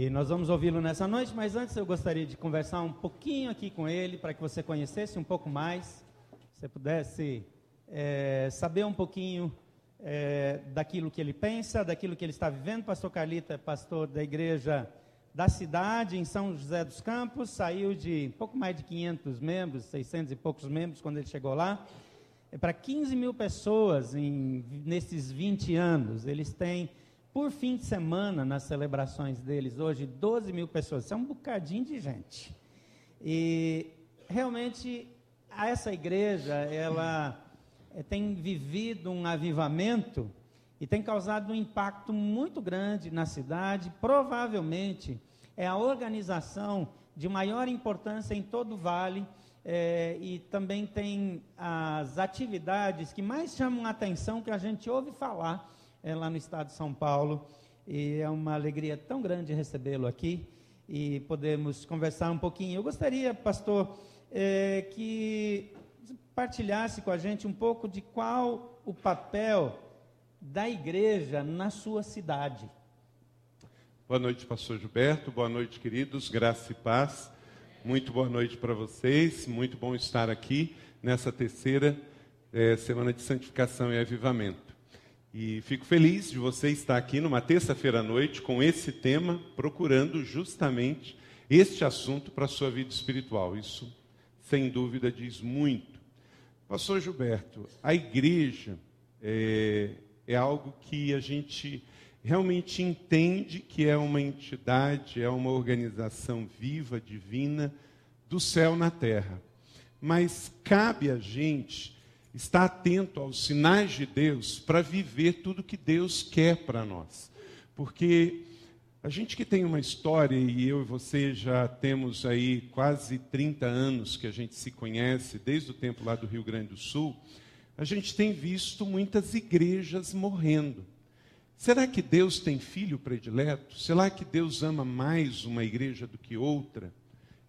E nós vamos ouvi-lo nessa noite, mas antes eu gostaria de conversar um pouquinho aqui com ele, para que você conhecesse um pouco mais, você pudesse é, saber um pouquinho é, daquilo que ele pensa, daquilo que ele está vivendo. Pastor Carlito é pastor da igreja da cidade, em São José dos Campos, saiu de pouco mais de 500 membros, 600 e poucos membros quando ele chegou lá, é para 15 mil pessoas em, nesses 20 anos. Eles têm por fim de semana, nas celebrações deles hoje, 12 mil pessoas. Isso é um bocadinho de gente. E realmente essa igreja, ela é, tem vivido um avivamento e tem causado um impacto muito grande na cidade. Provavelmente é a organização de maior importância em todo o vale. É, e também tem as atividades que mais chamam a atenção, que a gente ouve falar é, lá no estado de São Paulo. E é uma alegria tão grande recebê-lo aqui e podemos conversar um pouquinho. Eu gostaria, pastor, é, que partilhasse com a gente um pouco de qual o papel da igreja na sua cidade. Boa noite, pastor Gilberto. Boa noite, queridos. Graça e paz. Muito boa noite para vocês. Muito bom estar aqui nessa terceira é, semana de santificação e avivamento. E fico feliz de você estar aqui numa terça-feira à noite com esse tema, procurando justamente este assunto para a sua vida espiritual. Isso, sem dúvida, diz muito. Pastor Gilberto, a igreja é, é algo que a gente realmente entende que é uma entidade, é uma organização viva, divina, do céu na terra. Mas cabe a gente estar atento aos sinais de Deus para viver tudo que Deus quer para nós. Porque a gente que tem uma história, e eu e você já temos aí quase 30 anos que a gente se conhece, desde o tempo lá do Rio Grande do Sul, a gente tem visto muitas igrejas morrendo. Será que Deus tem filho predileto? Será que Deus ama mais uma igreja do que outra?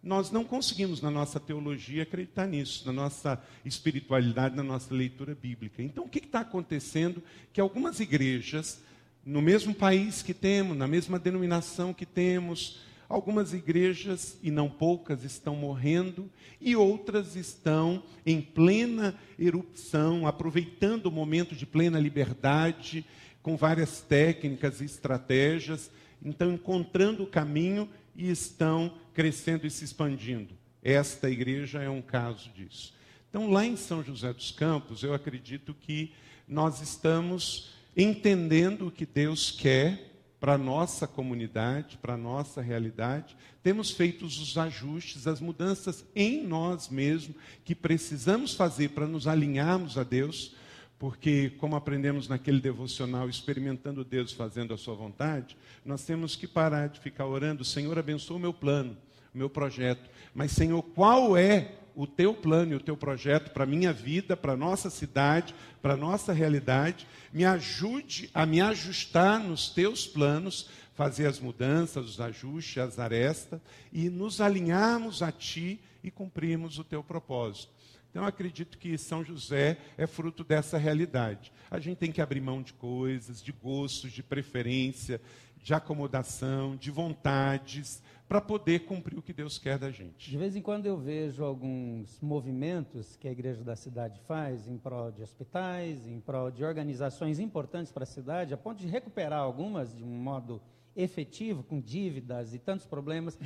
Nós não conseguimos, na nossa teologia, acreditar nisso, na nossa espiritualidade, na nossa leitura bíblica. Então, o que está acontecendo? Que algumas igrejas, no mesmo país que temos, na mesma denominação que temos, algumas igrejas, e não poucas, estão morrendo, e outras estão em plena erupção, aproveitando o momento de plena liberdade, com várias técnicas e estratégias, então encontrando o caminho e estão crescendo e se expandindo. Esta igreja é um caso disso. Então, lá em São José dos Campos, eu acredito que nós estamos entendendo o que Deus quer para a nossa comunidade, para a nossa realidade. Temos feito os ajustes, as mudanças em nós mesmos que precisamos fazer para nos alinharmos a Deus, porque, como aprendemos naquele devocional, experimentando Deus fazendo a sua vontade, nós temos que parar de ficar orando, Senhor, abençoa o meu plano, o meu projeto. Mas, Senhor, qual é o teu plano e o teu projeto para a minha vida, para a nossa cidade, para a nossa realidade? Me ajude a me ajustar nos teus planos, fazer as mudanças, os ajustes, as arestas e nos alinharmos a ti e cumprirmos o teu propósito. Então, acredito que São José é fruto dessa realidade. A gente tem que abrir mão de coisas, de gostos, de preferência, de acomodação, de vontades, para poder cumprir o que Deus quer da gente. De vez em quando eu vejo alguns movimentos que a igreja da cidade faz em prol de hospitais, em prol de organizações importantes para a cidade, a ponto de recuperar algumas de um modo efetivo, com dívidas e tantos problemas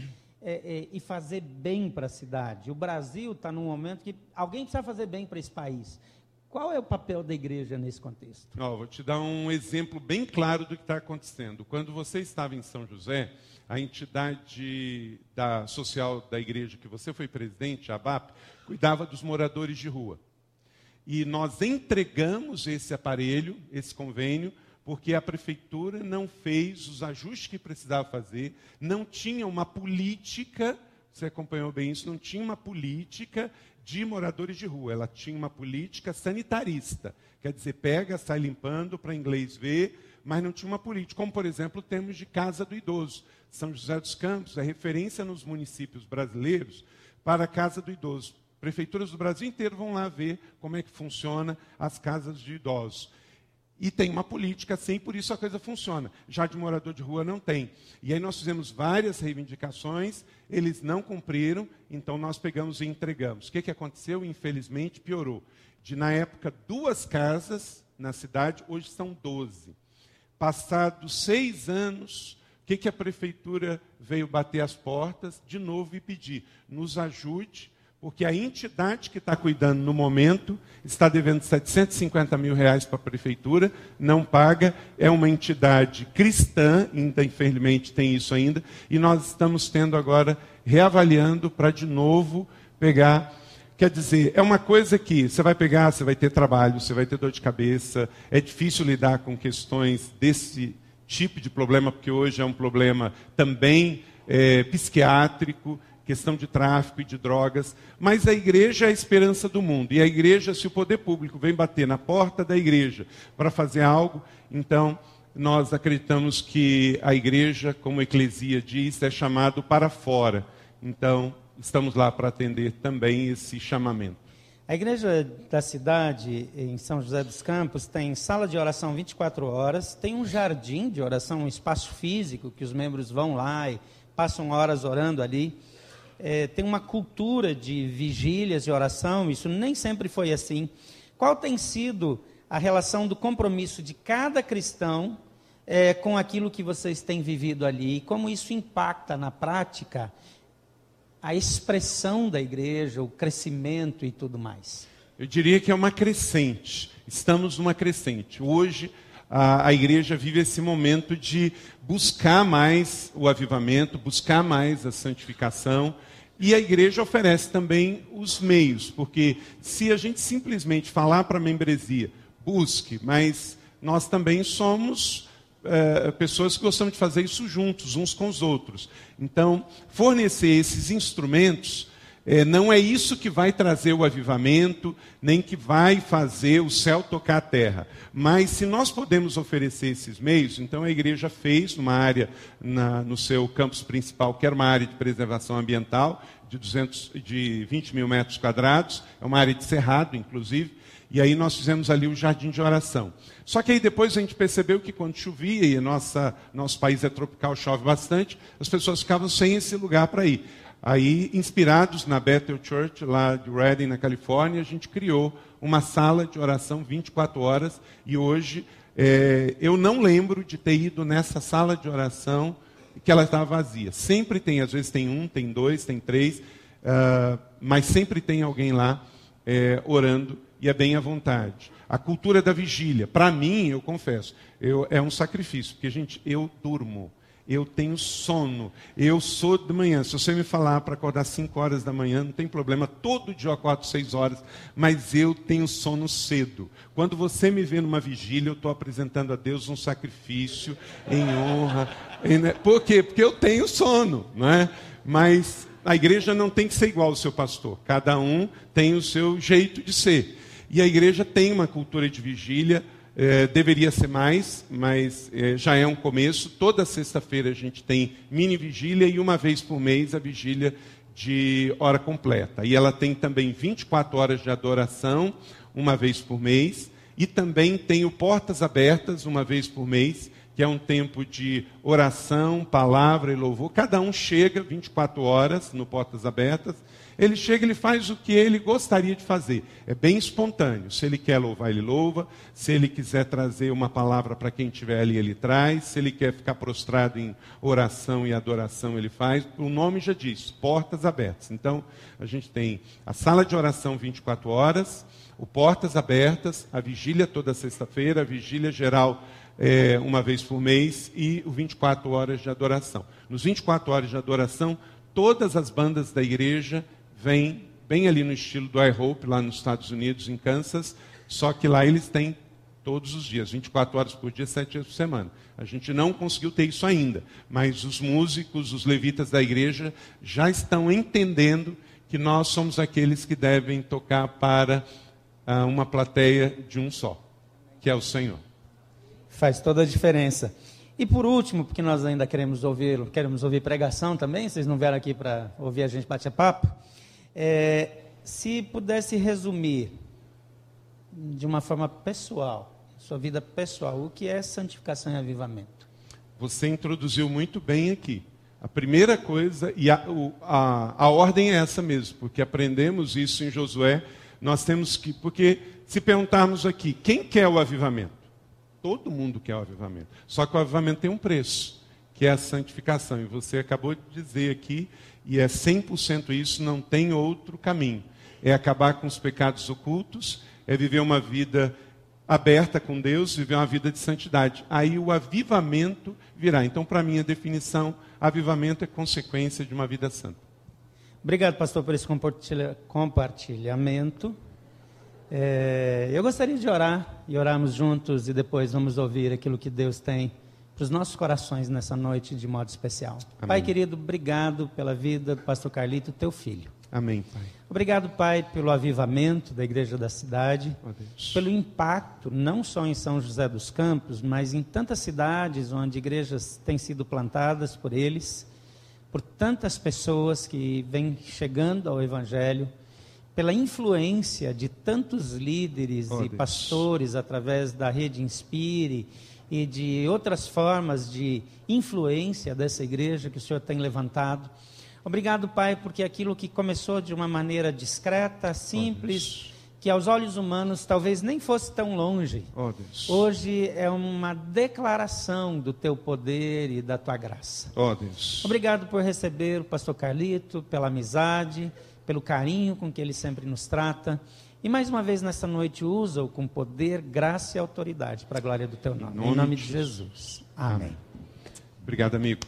é, é, e fazer bem para a cidade. O Brasil está num momento que alguém precisa fazer bem para esse país. Qual é o papel da igreja nesse contexto? Oh, vou te dar um exemplo bem claro do que está acontecendo. Quando você estava em São José, a entidade da, social da igreja que você foi presidente, a ABAP, cuidava dos moradores de rua. E nós entregamos esse aparelho, esse convênio, porque a prefeitura não fez os ajustes que precisava fazer, não tinha uma política, você acompanhou bem isso, não tinha uma política de moradores de rua, ela tinha uma política sanitarista, quer dizer, pega, sai limpando para inglês ver, mas não tinha uma política, como por exemplo temos de Casa do Idoso. São José dos Campos é referência nos municípios brasileiros para a Casa do Idoso. Prefeituras do Brasil inteiro vão lá ver como é que funciona as casas de idosos. E tem uma política assim, por isso a coisa funciona. Já de morador de rua não tem. E aí nós fizemos várias reivindicações, eles não cumpriram, então nós pegamos e entregamos. O que, que aconteceu? Infelizmente piorou. De na época duas casas na cidade, hoje são doze. Passados seis anos, o que, que a prefeitura veio bater as portas de novo e pedir? Nos ajude porque a entidade que está cuidando no momento está devendo 750 mil reais para a prefeitura, não paga, é uma entidade cristã, ainda infelizmente tem isso ainda, e nós estamos tendo agora, reavaliando para de novo pegar. Quer dizer, é uma coisa que você vai pegar, você vai ter trabalho, você vai ter dor de cabeça, é difícil lidar com questões desse tipo de problema, porque hoje é um problema também é, psiquiátrico, questão de tráfico e de drogas, mas a igreja é a esperança do mundo. E a igreja, se o poder público vem bater na porta da igreja para fazer algo, então nós acreditamos que a igreja, como a eclesia diz, é chamado para fora. Então, estamos lá para atender também esse chamamento. A igreja da cidade, em São José dos Campos, tem sala de oração 24 horas, tem um jardim de oração, um espaço físico que os membros vão lá e passam horas orando ali é, tem uma cultura de vigílias e oração, isso nem sempre foi assim. Qual tem sido a relação do compromisso de cada cristão é, com aquilo que vocês têm vivido ali? E como isso impacta na prática a expressão da igreja, o crescimento e tudo mais? Eu diria que é uma crescente. Estamos numa crescente. Hoje, a, a, igreja vive esse momento de buscar mais o avivamento, buscar mais a santificação. E a igreja oferece também os meios, porque se a gente simplesmente falar para a membresia, busque, mas nós também somos é, pessoas que gostamos de fazer isso juntos, uns com os outros. Então, fornecer esses instrumentos é, não é isso que vai trazer o avivamento, nem que vai fazer o céu tocar a terra. Mas se nós podemos oferecer esses meios, então a igreja fez numa área, na, no seu campus principal, que era uma área de preservação ambiental, de, 200, de 20 mil metros quadrados, é uma área de cerrado, inclusive, e aí nós fizemos ali o jardim de oração. Só que aí depois a gente percebeu que quando chovia, e nossa, nosso país é tropical, chove bastante, as pessoas ficavam sem esse lugar para ir. Aí, inspirados na Bethel Church, lá de Redding, na Califórnia, a gente criou uma sala de oração 24 horas. E hoje, é, eu não lembro de ter ido nessa sala de oração que ela estava vazia. Sempre tem, às vezes tem um, tem dois, tem três, uh, mas sempre tem alguém lá é, orando e é bem à vontade. A cultura da vigília, para mim, eu confesso, eu, é um sacrifício, porque, gente, eu durmo eu tenho sono. Eu sou de manhã. Se você me falar para acordar 5 horas da manhã, não tem problema. Todo dia, 4, 6 horas. Mas eu tenho sono cedo. Quando você me vê numa vigília, eu estou apresentando a Deus um sacrifício em honra. Né? Por quê? Porque eu tenho sono. Não é? Mas a igreja não tem que ser igual ao seu pastor. Cada um tem o seu jeito de ser. E a igreja tem uma cultura de vigília é, deveria ser mais, mas é, já é um começo. Toda sexta-feira a gente tem mini vigília e uma vez por mês a vigília de hora completa. E ela tem também 24 horas de adoração, uma vez por mês. E também tem o Portas Abertas, uma vez por mês, que é um tempo de oração, palavra e louvor. Cada um chega 24 horas no Portas Abertas ele chega, ele faz o que ele gostaria de fazer. É bem espontâneo. Se ele quer louvar, ele louva. Se ele quiser trazer uma palavra para quem estiver ali, ele traz. Se ele quer ficar prostrado em oração e adoração, ele faz. O nome já diz, portas abertas. Então, a gente tem a sala de oração 24 horas, o portas abertas, a vigília toda sexta-feira, a vigília geral é, uma vez por mês e o 24 horas de adoração. Nos 24 horas de adoração, todas as bandas da igreja vem bem ali no estilo do iHope, lá nos Estados Unidos, em Kansas, só que lá eles têm todos os dias, 24 horas por dia, 7 dias por semana. A gente não conseguiu ter isso ainda, mas os músicos, os levitas da igreja já estão entendendo que nós somos aqueles que devem tocar para uh, uma plateia de um só, que é o Senhor. Faz toda a diferença. E por último, porque nós ainda queremos ouvir, queremos ouvir pregação também, vocês não vieram aqui para ouvir a gente bater papo. É, se pudesse resumir de uma forma pessoal sua vida pessoal, o que é santificação e avivamento? Você introduziu muito bem aqui. A primeira coisa, e a, a, a ordem é essa mesmo, porque aprendemos isso em Josué. Nós temos que, porque se perguntarmos aqui, quem quer o avivamento? Todo mundo quer o avivamento. Só que o avivamento tem um preço, que é a santificação. E você acabou de dizer aqui, e é 100% isso, não tem outro caminho. É acabar com os pecados ocultos, é viver uma vida aberta com Deus, viver uma vida de santidade. Aí o avivamento virá. Então, para mim, a definição, avivamento é consequência de uma vida santa. Obrigado, pastor, por esse compartilhamento. É, eu gostaria de orar e orarmos juntos e depois vamos ouvir aquilo que Deus tem para os nossos corações nessa noite de modo especial. Amém. Pai querido, obrigado pela vida do pastor Carlito, teu filho. Amém, Pai. Obrigado, Pai, pelo avivamento da igreja da cidade, oh, pelo impacto, não só em São José dos Campos, mas em tantas cidades onde igrejas têm sido plantadas por eles, por tantas pessoas que vêm chegando ao Evangelho, pela influência de tantos líderes oh, e Deus. pastores através da rede Inspire e de outras formas de influência dessa igreja que o Senhor tem levantado. Obrigado, Pai, porque aquilo que começou de uma maneira discreta, simples, oh, que aos olhos humanos talvez nem fosse tão longe, oh, hoje é uma declaração do teu poder e da tua graça. Oh, Obrigado por receber o pastor Carlito, pela amizade, pelo carinho com que ele sempre nos trata. E mais uma vez nessa noite usa-o com poder, graça e autoridade para a glória do teu nome. Em nome, em nome de Jesus. Amém. Amém. Obrigado, amigo.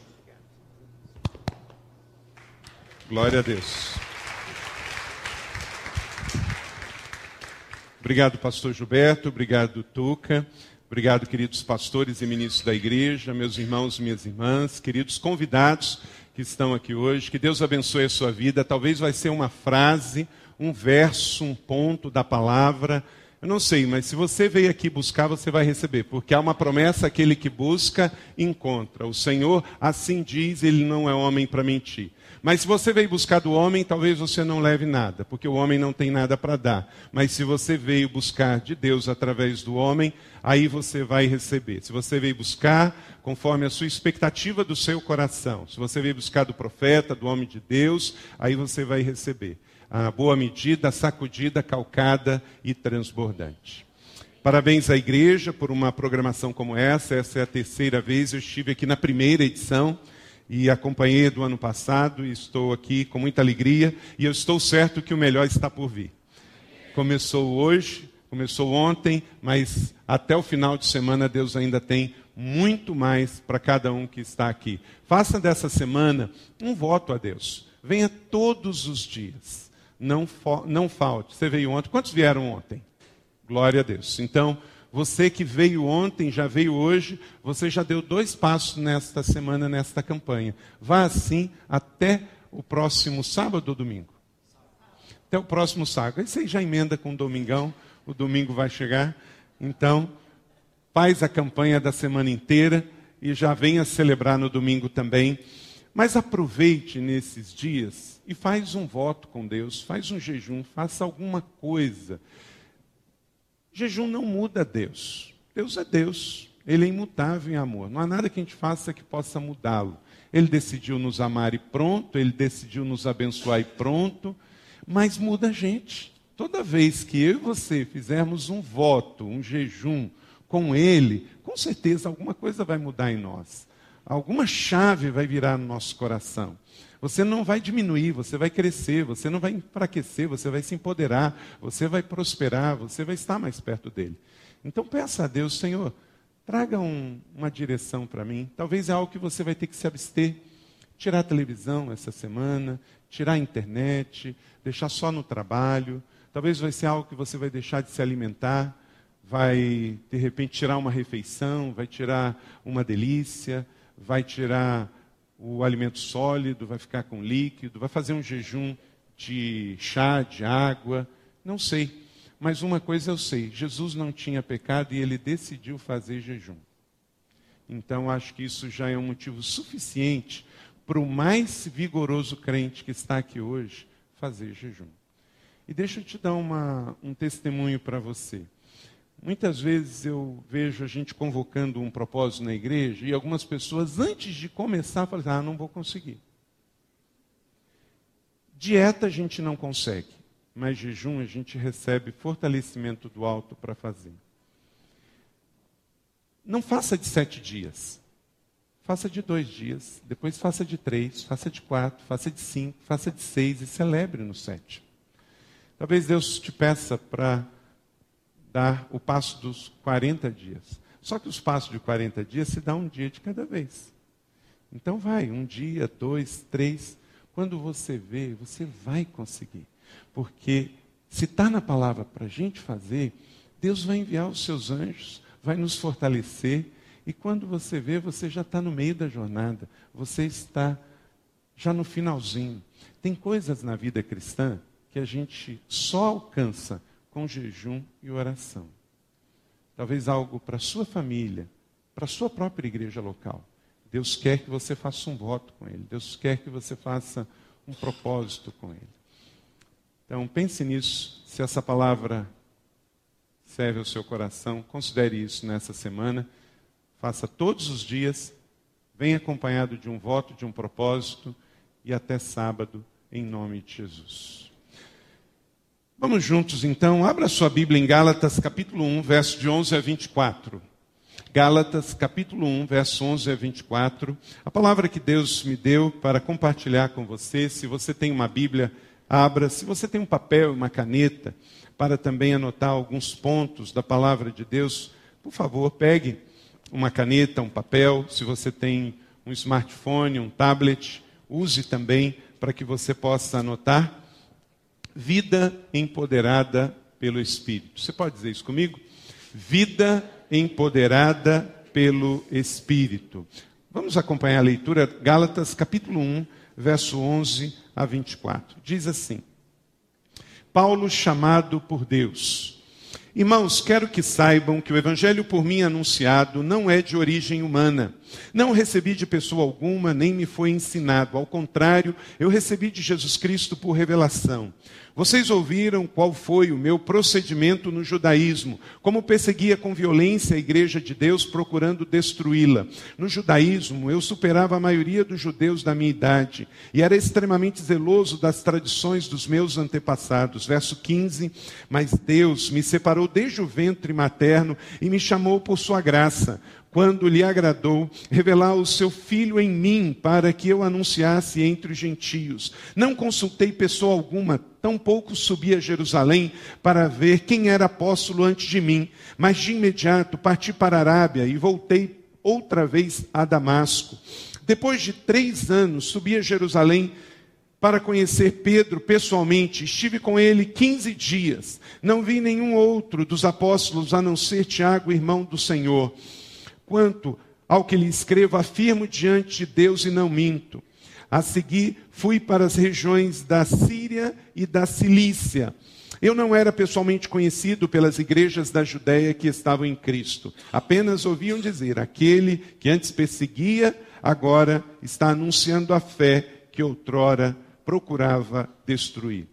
Glória a Deus. Obrigado, pastor Gilberto. Obrigado, Tuca. Obrigado, queridos pastores e ministros da igreja, meus irmãos e minhas irmãs, queridos convidados que estão aqui hoje. Que Deus abençoe a sua vida. Talvez vai ser uma frase, um verso, um ponto da palavra. Eu não sei, mas se você veio aqui buscar, você vai receber, porque há uma promessa: aquele que busca, encontra. O Senhor assim diz, ele não é homem para mentir. Mas se você veio buscar do homem, talvez você não leve nada, porque o homem não tem nada para dar. Mas se você veio buscar de Deus através do homem, aí você vai receber. Se você veio buscar conforme a sua expectativa do seu coração, se você veio buscar do profeta, do homem de Deus, aí você vai receber. A boa medida, sacudida, calcada e transbordante. Parabéns à igreja por uma programação como essa. Essa é a terceira vez. Eu estive aqui na primeira edição e acompanhei do ano passado e estou aqui com muita alegria e eu estou certo que o melhor está por vir. Começou hoje, começou ontem, mas até o final de semana Deus ainda tem muito mais para cada um que está aqui. Faça dessa semana um voto a Deus. Venha todos os dias. Não, não falte. Você veio ontem. Quantos vieram ontem? Glória a Deus. Então, você que veio ontem, já veio hoje, você já deu dois passos nesta semana, nesta campanha. Vá assim até o próximo sábado ou domingo? Até o próximo sábado. Aí você já emenda com o domingão, o domingo vai chegar. Então, faz a campanha da semana inteira e já venha celebrar no domingo também. Mas aproveite nesses dias e faz um voto com Deus, faz um jejum, faça alguma coisa Jejum não muda Deus. Deus é Deus. Ele é imutável em amor. Não há nada que a gente faça que possa mudá-lo. Ele decidiu nos amar e pronto, ele decidiu nos abençoar e pronto, mas muda a gente. Toda vez que eu e você fizermos um voto, um jejum com ele, com certeza alguma coisa vai mudar em nós. Alguma chave vai virar no nosso coração. Você não vai diminuir, você vai crescer, você não vai enfraquecer, você vai se empoderar, você vai prosperar, você vai estar mais perto dele. Então peça a Deus, Senhor, traga um, uma direção para mim. Talvez é algo que você vai ter que se abster. Tirar a televisão essa semana, tirar a internet, deixar só no trabalho. Talvez vai ser algo que você vai deixar de se alimentar, vai de repente tirar uma refeição, vai tirar uma delícia, vai tirar o alimento sólido, vai ficar com líquido, vai fazer um jejum de chá, de água, não sei. Mas uma coisa eu sei: Jesus não tinha pecado e ele decidiu fazer jejum. Então acho que isso já é um motivo suficiente para o mais vigoroso crente que está aqui hoje fazer jejum. E deixa eu te dar uma, um testemunho para você. Muitas vezes eu vejo a gente convocando um propósito na igreja e algumas pessoas, antes de começar, falam: Ah, não vou conseguir. Dieta a gente não consegue, mas jejum a gente recebe fortalecimento do alto para fazer. Não faça de sete dias. Faça de dois dias, depois faça de três, faça de quatro, faça de cinco, faça de seis e celebre no sete. Talvez Deus te peça para dar o passo dos 40 dias. Só que os passos de 40 dias se dá um dia de cada vez. Então vai, um dia, dois, três. Quando você vê, você vai conseguir. Porque se está na palavra para a gente fazer, Deus vai enviar os seus anjos, vai nos fortalecer. E quando você vê, você já está no meio da jornada. Você está já no finalzinho. Tem coisas na vida cristã que a gente só alcança com jejum e oração. Talvez algo para sua família, para sua própria igreja local. Deus quer que você faça um voto com Ele. Deus quer que você faça um propósito com Ele. Então, pense nisso. Se essa palavra serve ao seu coração, considere isso nessa semana. Faça todos os dias. Venha acompanhado de um voto, de um propósito. E até sábado, em nome de Jesus. Vamos juntos então, abra sua Bíblia em Gálatas capítulo 1, verso de 11 a 24. Gálatas capítulo 1, verso 11 a 24. A palavra que Deus me deu para compartilhar com você, se você tem uma Bíblia, abra. Se você tem um papel e uma caneta, para também anotar alguns pontos da palavra de Deus, por favor, pegue uma caneta, um papel. Se você tem um smartphone, um tablet, use também para que você possa anotar vida empoderada pelo Espírito. Você pode dizer isso comigo? Vida empoderada pelo Espírito. Vamos acompanhar a leitura, Gálatas capítulo 1, verso 11 a 24. Diz assim: Paulo chamado por Deus Irmãos, quero que saibam que o evangelho por mim anunciado não é de origem humana. Não recebi de pessoa alguma, nem me foi ensinado. Ao contrário, eu recebi de Jesus Cristo por revelação. Vocês ouviram qual foi o meu procedimento no judaísmo, como perseguia com violência a igreja de Deus, procurando destruí-la. No judaísmo, eu superava a maioria dos judeus da minha idade e era extremamente zeloso das tradições dos meus antepassados. Verso 15: Mas Deus me separou desde o ventre materno e me chamou por sua graça quando lhe agradou revelar o seu filho em mim para que eu anunciasse entre os gentios. Não consultei pessoa alguma, tampouco subi a Jerusalém para ver quem era apóstolo antes de mim, mas de imediato parti para a Arábia e voltei outra vez a Damasco. Depois de três anos, subi a Jerusalém para conhecer Pedro pessoalmente. Estive com ele 15 dias. Não vi nenhum outro dos apóstolos a não ser Tiago, irmão do Senhor. Quanto ao que lhe escrevo, afirmo diante de Deus e não minto. A seguir, fui para as regiões da Síria e da Cilícia. Eu não era pessoalmente conhecido pelas igrejas da Judéia que estavam em Cristo. Apenas ouviam dizer: aquele que antes perseguia, agora está anunciando a fé que outrora procurava destruir.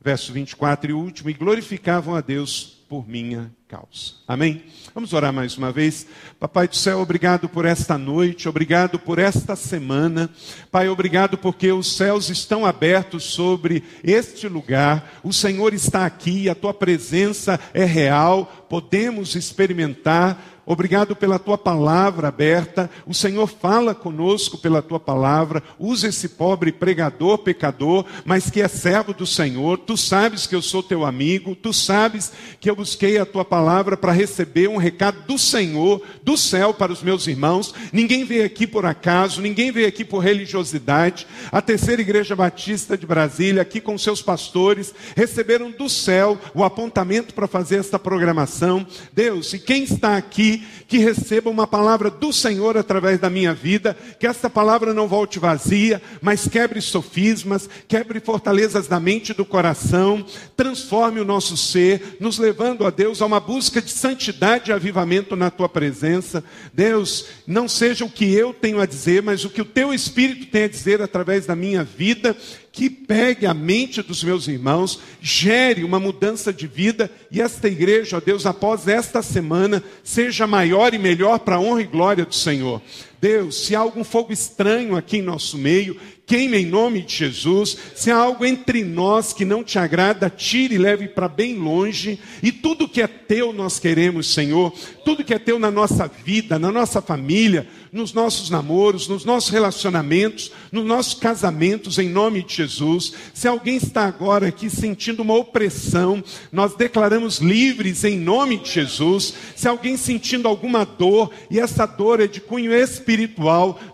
Verso 24 e último: e glorificavam a Deus por minha causa. Amém? Vamos orar mais uma vez. Papai do céu, obrigado por esta noite, obrigado por esta semana. Pai, obrigado porque os céus estão abertos sobre este lugar. O Senhor está aqui, a tua presença é real, podemos experimentar Obrigado pela tua palavra aberta. O Senhor fala conosco pela tua palavra. Usa esse pobre pregador, pecador, mas que é servo do Senhor. Tu sabes que eu sou teu amigo. Tu sabes que eu busquei a tua palavra para receber um recado do Senhor, do céu para os meus irmãos. Ninguém veio aqui por acaso, ninguém veio aqui por religiosidade. A terceira igreja batista de Brasília, aqui com seus pastores, receberam do céu o apontamento para fazer esta programação. Deus, e quem está aqui que receba uma palavra do Senhor através da minha vida, que esta palavra não volte vazia, mas quebre sofismas, quebre fortalezas da mente e do coração, transforme o nosso ser, nos levando a Deus a uma busca de santidade e avivamento na tua presença. Deus, não seja o que eu tenho a dizer, mas o que o teu Espírito tem a dizer através da minha vida, que pegue a mente dos meus irmãos, gere uma mudança de vida e esta igreja, ó Deus, após esta semana, seja maior e melhor para a honra e glória do Senhor. Deus, se há algum fogo estranho aqui em nosso meio, queime em nome de Jesus. Se há algo entre nós que não te agrada, tire e leve para bem longe. E tudo que é teu nós queremos, Senhor. Tudo que é teu na nossa vida, na nossa família, nos nossos namoros, nos nossos relacionamentos, nos nossos casamentos, em nome de Jesus. Se alguém está agora aqui sentindo uma opressão, nós declaramos livres em nome de Jesus. Se alguém sentindo alguma dor, e essa dor é de cunho espiritual,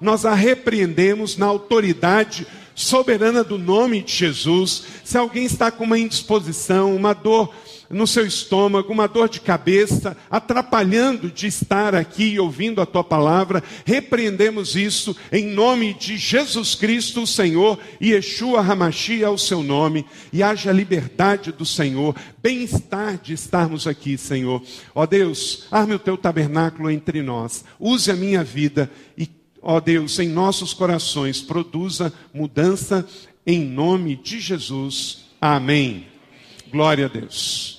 nós a repreendemos na autoridade soberana do nome de Jesus. Se alguém está com uma indisposição, uma dor no seu estômago, uma dor de cabeça, atrapalhando de estar aqui ouvindo a tua palavra, repreendemos isso em nome de Jesus Cristo, o Senhor, e Yeshua Hamashia, o seu nome, e haja liberdade do Senhor, bem-estar de estarmos aqui, Senhor. Ó Deus, arme o teu tabernáculo entre nós, use a minha vida e, ó Deus, em nossos corações, produza mudança em nome de Jesus. Amém. Glória a Deus.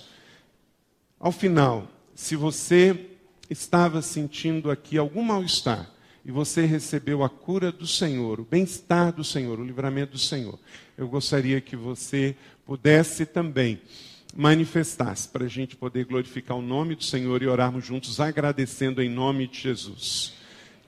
Ao final, se você estava sentindo aqui algum mal-estar e você recebeu a cura do Senhor, o bem-estar do Senhor, o livramento do Senhor, eu gostaria que você pudesse também manifestar-se para a gente poder glorificar o nome do Senhor e orarmos juntos, agradecendo em nome de Jesus.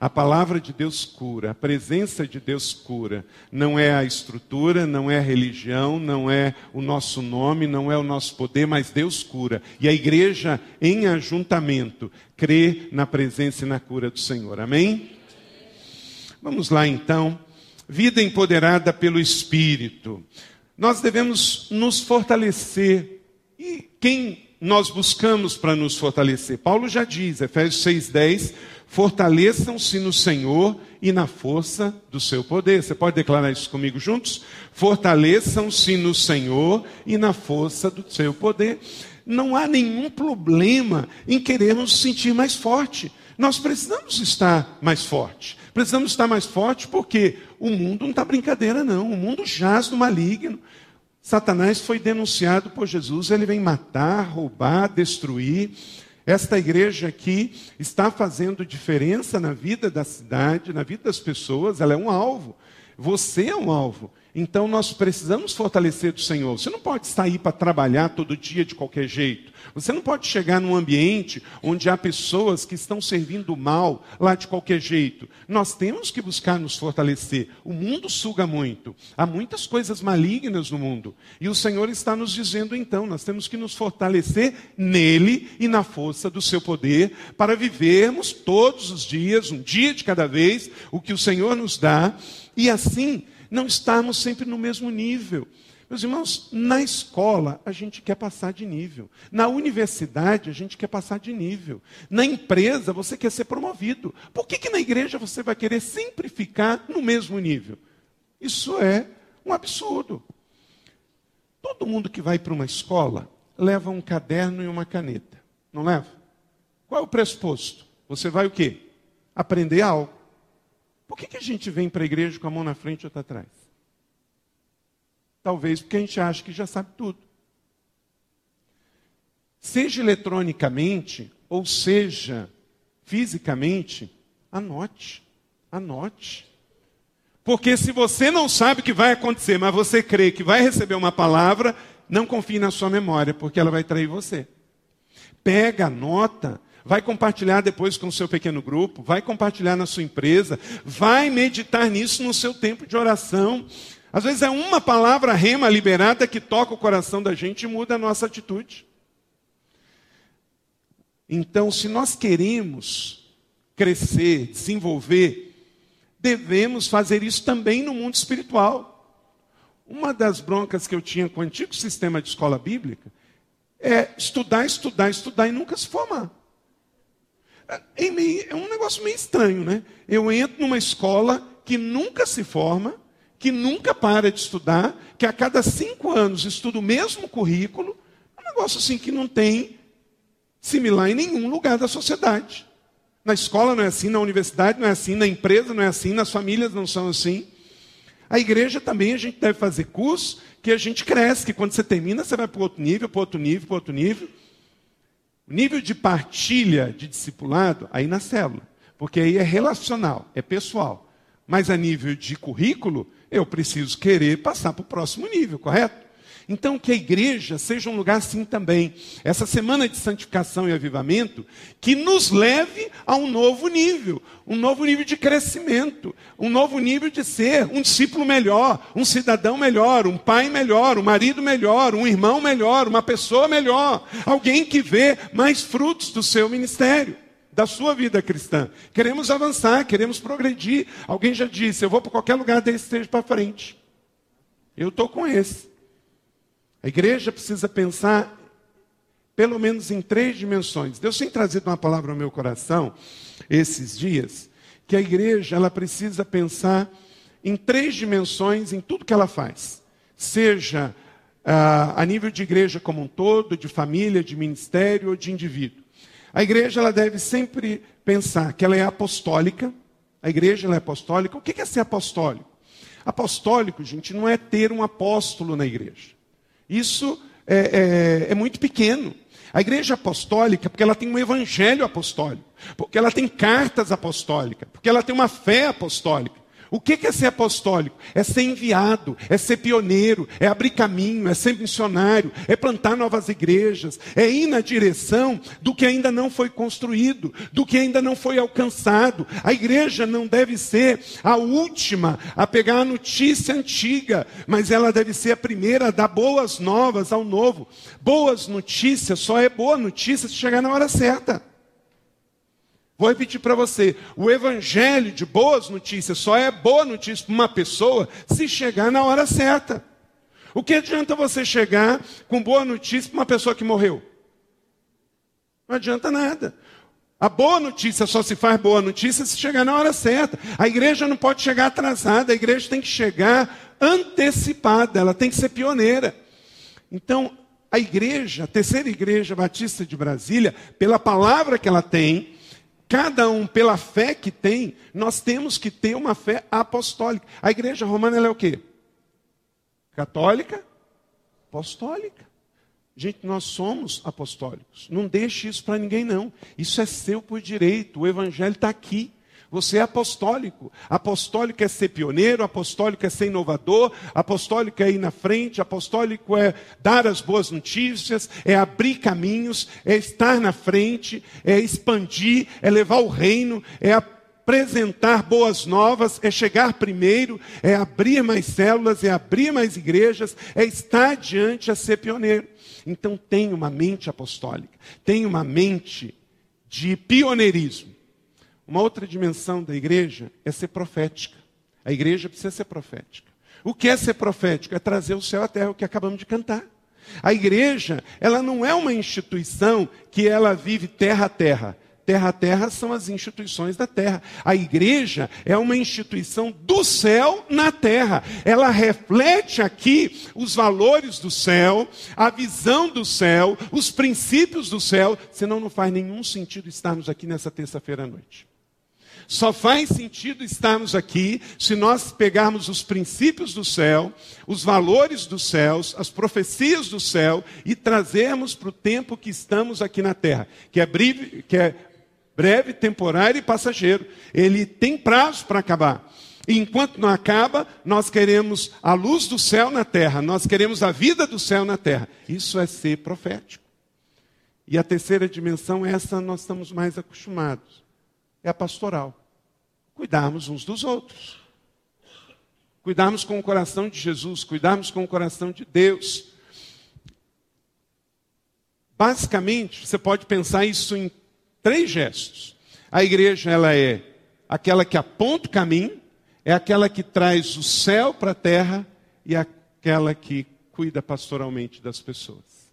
A palavra de Deus cura, a presença de Deus cura. Não é a estrutura, não é a religião, não é o nosso nome, não é o nosso poder, mas Deus cura. E a igreja, em ajuntamento, crê na presença e na cura do Senhor. Amém? Vamos lá então. Vida empoderada pelo Espírito. Nós devemos nos fortalecer. E quem nós buscamos para nos fortalecer? Paulo já diz, Efésios 6,10 Fortaleçam-se no Senhor e na força do seu poder. Você pode declarar isso comigo juntos? Fortaleçam-se no Senhor e na força do seu poder. Não há nenhum problema em querermos sentir mais forte. Nós precisamos estar mais forte. Precisamos estar mais forte porque o mundo não está brincadeira, não. O mundo jaz no maligno. Satanás foi denunciado por Jesus, ele vem matar, roubar, destruir. Esta igreja aqui está fazendo diferença na vida da cidade, na vida das pessoas, ela é um alvo. Você é um alvo. Então nós precisamos fortalecer do Senhor. Você não pode sair para trabalhar todo dia de qualquer jeito. Você não pode chegar num ambiente onde há pessoas que estão servindo mal lá de qualquer jeito. Nós temos que buscar nos fortalecer. O mundo suga muito. Há muitas coisas malignas no mundo. E o Senhor está nos dizendo então, nós temos que nos fortalecer nele e na força do seu poder para vivermos todos os dias, um dia de cada vez, o que o Senhor nos dá e assim não estarmos sempre no mesmo nível. Meus irmãos, na escola a gente quer passar de nível. Na universidade a gente quer passar de nível. Na empresa você quer ser promovido. Por que, que na igreja você vai querer sempre ficar no mesmo nível? Isso é um absurdo. Todo mundo que vai para uma escola leva um caderno e uma caneta. Não leva? Qual é o pressuposto? Você vai o quê? Aprender algo. Por que, que a gente vem para a igreja com a mão na frente e outra atrás? Talvez porque a gente acha que já sabe tudo. Seja eletronicamente, ou seja fisicamente, anote. Anote. Porque se você não sabe o que vai acontecer, mas você crê que vai receber uma palavra, não confie na sua memória, porque ela vai trair você. Pega, anota, vai compartilhar depois com o seu pequeno grupo, vai compartilhar na sua empresa, vai meditar nisso no seu tempo de oração. Às vezes é uma palavra rema liberada que toca o coração da gente e muda a nossa atitude. Então, se nós queremos crescer, desenvolver, devemos fazer isso também no mundo espiritual. Uma das broncas que eu tinha com o antigo sistema de escola bíblica é estudar, estudar, estudar e nunca se formar. É, é um negócio meio estranho, né? Eu entro numa escola que nunca se forma, que nunca para de estudar, que a cada cinco anos estuda o mesmo currículo, um negócio assim que não tem similar em nenhum lugar da sociedade. Na escola não é assim, na universidade não é assim, na empresa não é assim, nas famílias não são assim. A igreja também a gente deve fazer curso que a gente cresce, que quando você termina, você vai para outro nível, para outro nível, para outro nível. Nível de partilha de discipulado, aí na célula. Porque aí é relacional, é pessoal. Mas a nível de currículo, eu preciso querer passar para o próximo nível, correto? Então, que a igreja seja um lugar assim também. Essa semana de santificação e avivamento, que nos leve a um novo nível, um novo nível de crescimento, um novo nível de ser um discípulo melhor, um cidadão melhor, um pai melhor, um marido melhor, um irmão melhor, uma pessoa melhor, alguém que vê mais frutos do seu ministério da sua vida cristã. Queremos avançar, queremos progredir. Alguém já disse: eu vou para qualquer lugar desse esteja para frente. Eu estou com esse. A igreja precisa pensar pelo menos em três dimensões. Deus tem trazido uma palavra ao meu coração esses dias, que a igreja ela precisa pensar em três dimensões em tudo que ela faz. Seja ah, a nível de igreja como um todo, de família, de ministério ou de indivíduo. A igreja ela deve sempre pensar que ela é apostólica. A igreja ela é apostólica. O que é ser apostólico? Apostólico, gente, não é ter um apóstolo na igreja. Isso é, é, é muito pequeno. A igreja apostólica, porque ela tem um evangelho apostólico, porque ela tem cartas apostólicas, porque ela tem uma fé apostólica. O que é ser apostólico? É ser enviado, é ser pioneiro, é abrir caminho, é ser missionário, é plantar novas igrejas, é ir na direção do que ainda não foi construído, do que ainda não foi alcançado. A igreja não deve ser a última a pegar a notícia antiga, mas ela deve ser a primeira a dar boas novas ao novo. Boas notícias só é boa notícia se chegar na hora certa. Vou repetir para você: o evangelho de boas notícias só é boa notícia para uma pessoa se chegar na hora certa. O que adianta você chegar com boa notícia para uma pessoa que morreu? Não adianta nada. A boa notícia só se faz boa notícia se chegar na hora certa. A igreja não pode chegar atrasada, a igreja tem que chegar antecipada, ela tem que ser pioneira. Então, a igreja, a terceira igreja batista de Brasília, pela palavra que ela tem, Cada um, pela fé que tem, nós temos que ter uma fé apostólica. A igreja romana é o quê? Católica? Apostólica. Gente, nós somos apostólicos. Não deixe isso para ninguém, não. Isso é seu por direito. O evangelho está aqui. Você é apostólico. Apostólico é ser pioneiro, apostólico é ser inovador, apostólico é ir na frente, apostólico é dar as boas notícias, é abrir caminhos, é estar na frente, é expandir, é levar o reino, é apresentar boas novas, é chegar primeiro, é abrir mais células, é abrir mais igrejas, é estar diante a ser pioneiro. Então tenha uma mente apostólica, tenha uma mente de pioneirismo. Uma outra dimensão da igreja é ser profética. A igreja precisa ser profética. O que é ser profético? É trazer o céu à terra, o que acabamos de cantar. A igreja, ela não é uma instituição que ela vive terra a terra. Terra a terra são as instituições da terra. A igreja é uma instituição do céu na terra. Ela reflete aqui os valores do céu, a visão do céu, os princípios do céu, senão não faz nenhum sentido estarmos aqui nessa terça-feira à noite. Só faz sentido estarmos aqui se nós pegarmos os princípios do céu, os valores dos céus, as profecias do céu e trazermos para o tempo que estamos aqui na terra, que é breve, que é breve, temporário e passageiro. Ele tem prazo para acabar. E enquanto não acaba, nós queremos a luz do céu na terra, nós queremos a vida do céu na terra. Isso é ser profético. E a terceira dimensão, essa nós estamos mais acostumados, é a pastoral cuidarmos uns dos outros. Cuidarmos com o coração de Jesus, cuidarmos com o coração de Deus. Basicamente, você pode pensar isso em três gestos. A igreja, ela é aquela que aponta o caminho, é aquela que traz o céu para a terra e aquela que cuida pastoralmente das pessoas.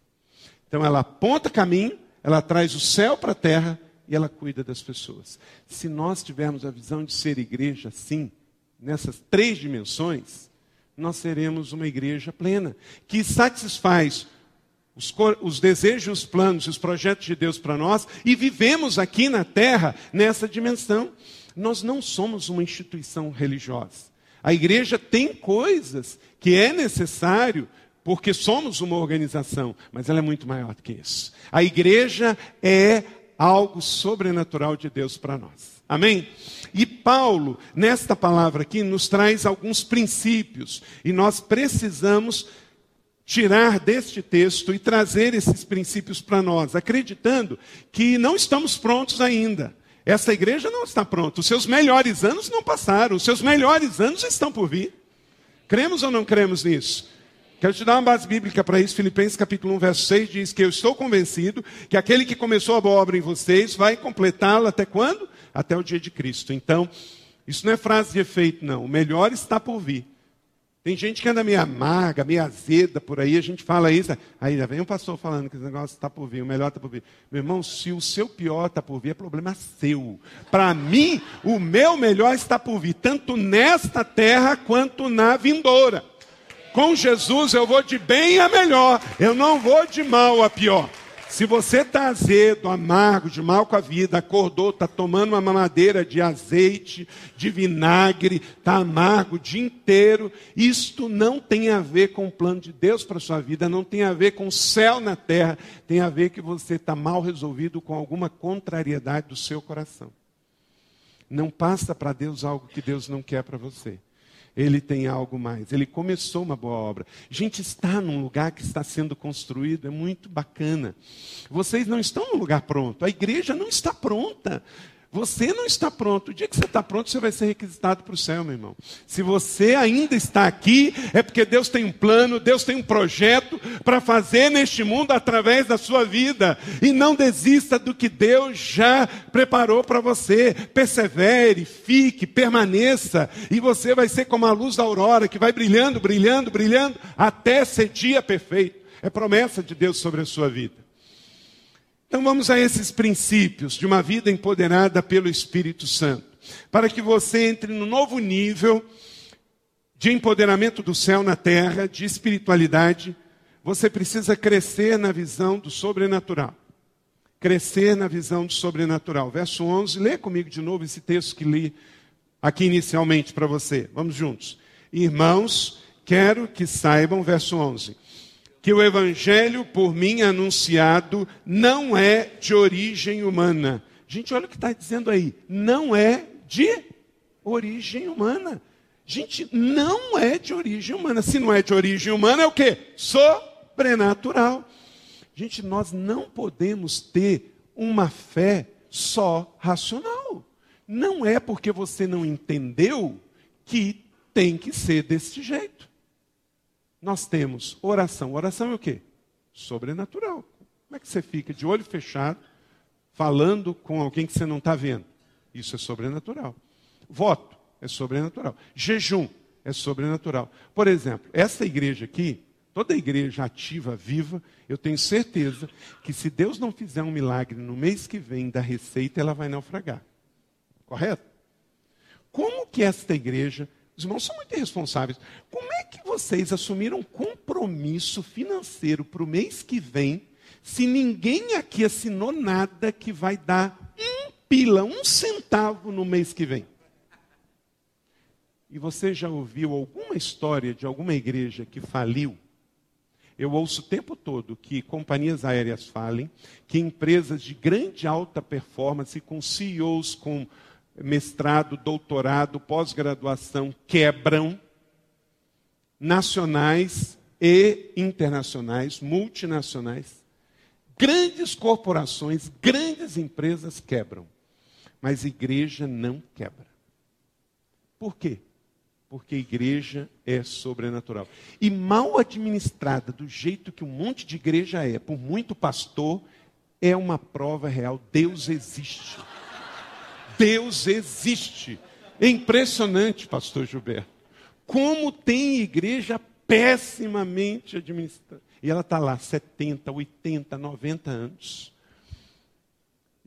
Então, ela aponta caminho, ela traz o céu para a terra e ela cuida das pessoas. Se nós tivermos a visão de ser igreja assim, nessas três dimensões, nós seremos uma igreja plena, que satisfaz os, os desejos, os planos, os projetos de Deus para nós e vivemos aqui na terra nessa dimensão. Nós não somos uma instituição religiosa. A igreja tem coisas que é necessário porque somos uma organização, mas ela é muito maior do que isso. A igreja é algo sobrenatural de Deus para nós. Amém? E Paulo, nesta palavra aqui, nos traz alguns princípios, e nós precisamos tirar deste texto e trazer esses princípios para nós, acreditando que não estamos prontos ainda. Essa igreja não está pronta. Os seus melhores anos não passaram. Os seus melhores anos estão por vir. Cremos ou não cremos nisso? Quero te dar uma base bíblica para isso. Filipenses capítulo 1, verso 6 diz que eu estou convencido que aquele que começou a boa obra em vocês vai completá-la até quando? Até o dia de Cristo. Então, isso não é frase de efeito, não. O melhor está por vir. Tem gente que anda meio amarga, meio azeda por aí, a gente fala isso. Aí vem um pastor falando que esse negócio está por vir, o melhor está por vir. Meu irmão, se o seu pior está por vir, é problema seu. Para mim, o meu melhor está por vir, tanto nesta terra quanto na vindoura. Com Jesus eu vou de bem a melhor, eu não vou de mal a pior. Se você está azedo, amargo, de mal com a vida, acordou, está tomando uma mamadeira de azeite, de vinagre, está amargo o dia inteiro, isto não tem a ver com o plano de Deus para a sua vida, não tem a ver com o céu na terra, tem a ver que você está mal resolvido com alguma contrariedade do seu coração. Não passa para Deus algo que Deus não quer para você ele tem algo mais. Ele começou uma boa obra. Gente, está num lugar que está sendo construído, é muito bacana. Vocês não estão no lugar pronto, a igreja não está pronta. Você não está pronto. O dia que você está pronto, você vai ser requisitado para o céu, meu irmão. Se você ainda está aqui, é porque Deus tem um plano, Deus tem um projeto para fazer neste mundo através da sua vida. E não desista do que Deus já preparou para você. Persevere, fique, permaneça. E você vai ser como a luz da aurora, que vai brilhando, brilhando, brilhando, até ser dia perfeito. É promessa de Deus sobre a sua vida. Então vamos a esses princípios de uma vida empoderada pelo Espírito Santo, para que você entre no novo nível de empoderamento do céu na terra, de espiritualidade, você precisa crescer na visão do sobrenatural. Crescer na visão do sobrenatural. Verso 11, lê comigo de novo esse texto que li aqui inicialmente para você. Vamos juntos. Irmãos, quero que saibam, verso 11 que o evangelho por mim anunciado não é de origem humana. Gente, olha o que está dizendo aí. Não é de origem humana. Gente, não é de origem humana. Se não é de origem humana, é o quê? Sobrenatural. Gente, nós não podemos ter uma fé só racional. Não é porque você não entendeu que tem que ser desse jeito nós temos oração. Oração é o quê? Sobrenatural. Como é que você fica de olho fechado, falando com alguém que você não está vendo? Isso é sobrenatural. Voto é sobrenatural. Jejum é sobrenatural. Por exemplo, essa igreja aqui, toda igreja ativa, viva, eu tenho certeza que se Deus não fizer um milagre no mês que vem da receita, ela vai naufragar. Correto? Como que esta igreja os irmãos são muito irresponsáveis. Como é que vocês assumiram compromisso financeiro para o mês que vem, se ninguém aqui assinou nada que vai dar um pila, um centavo no mês que vem? E você já ouviu alguma história de alguma igreja que faliu? Eu ouço o tempo todo que companhias aéreas falem, que empresas de grande alta performance, com CEOs com mestrado, doutorado, pós-graduação quebram, nacionais e internacionais, multinacionais, grandes corporações, grandes empresas quebram, mas igreja não quebra. Por quê? Porque igreja é sobrenatural. E mal administrada, do jeito que um monte de igreja é, por muito pastor, é uma prova real. Deus existe. Deus existe. É impressionante, pastor Gilberto. Como tem igreja pessimamente administrada. E ela está lá 70, 80, 90 anos.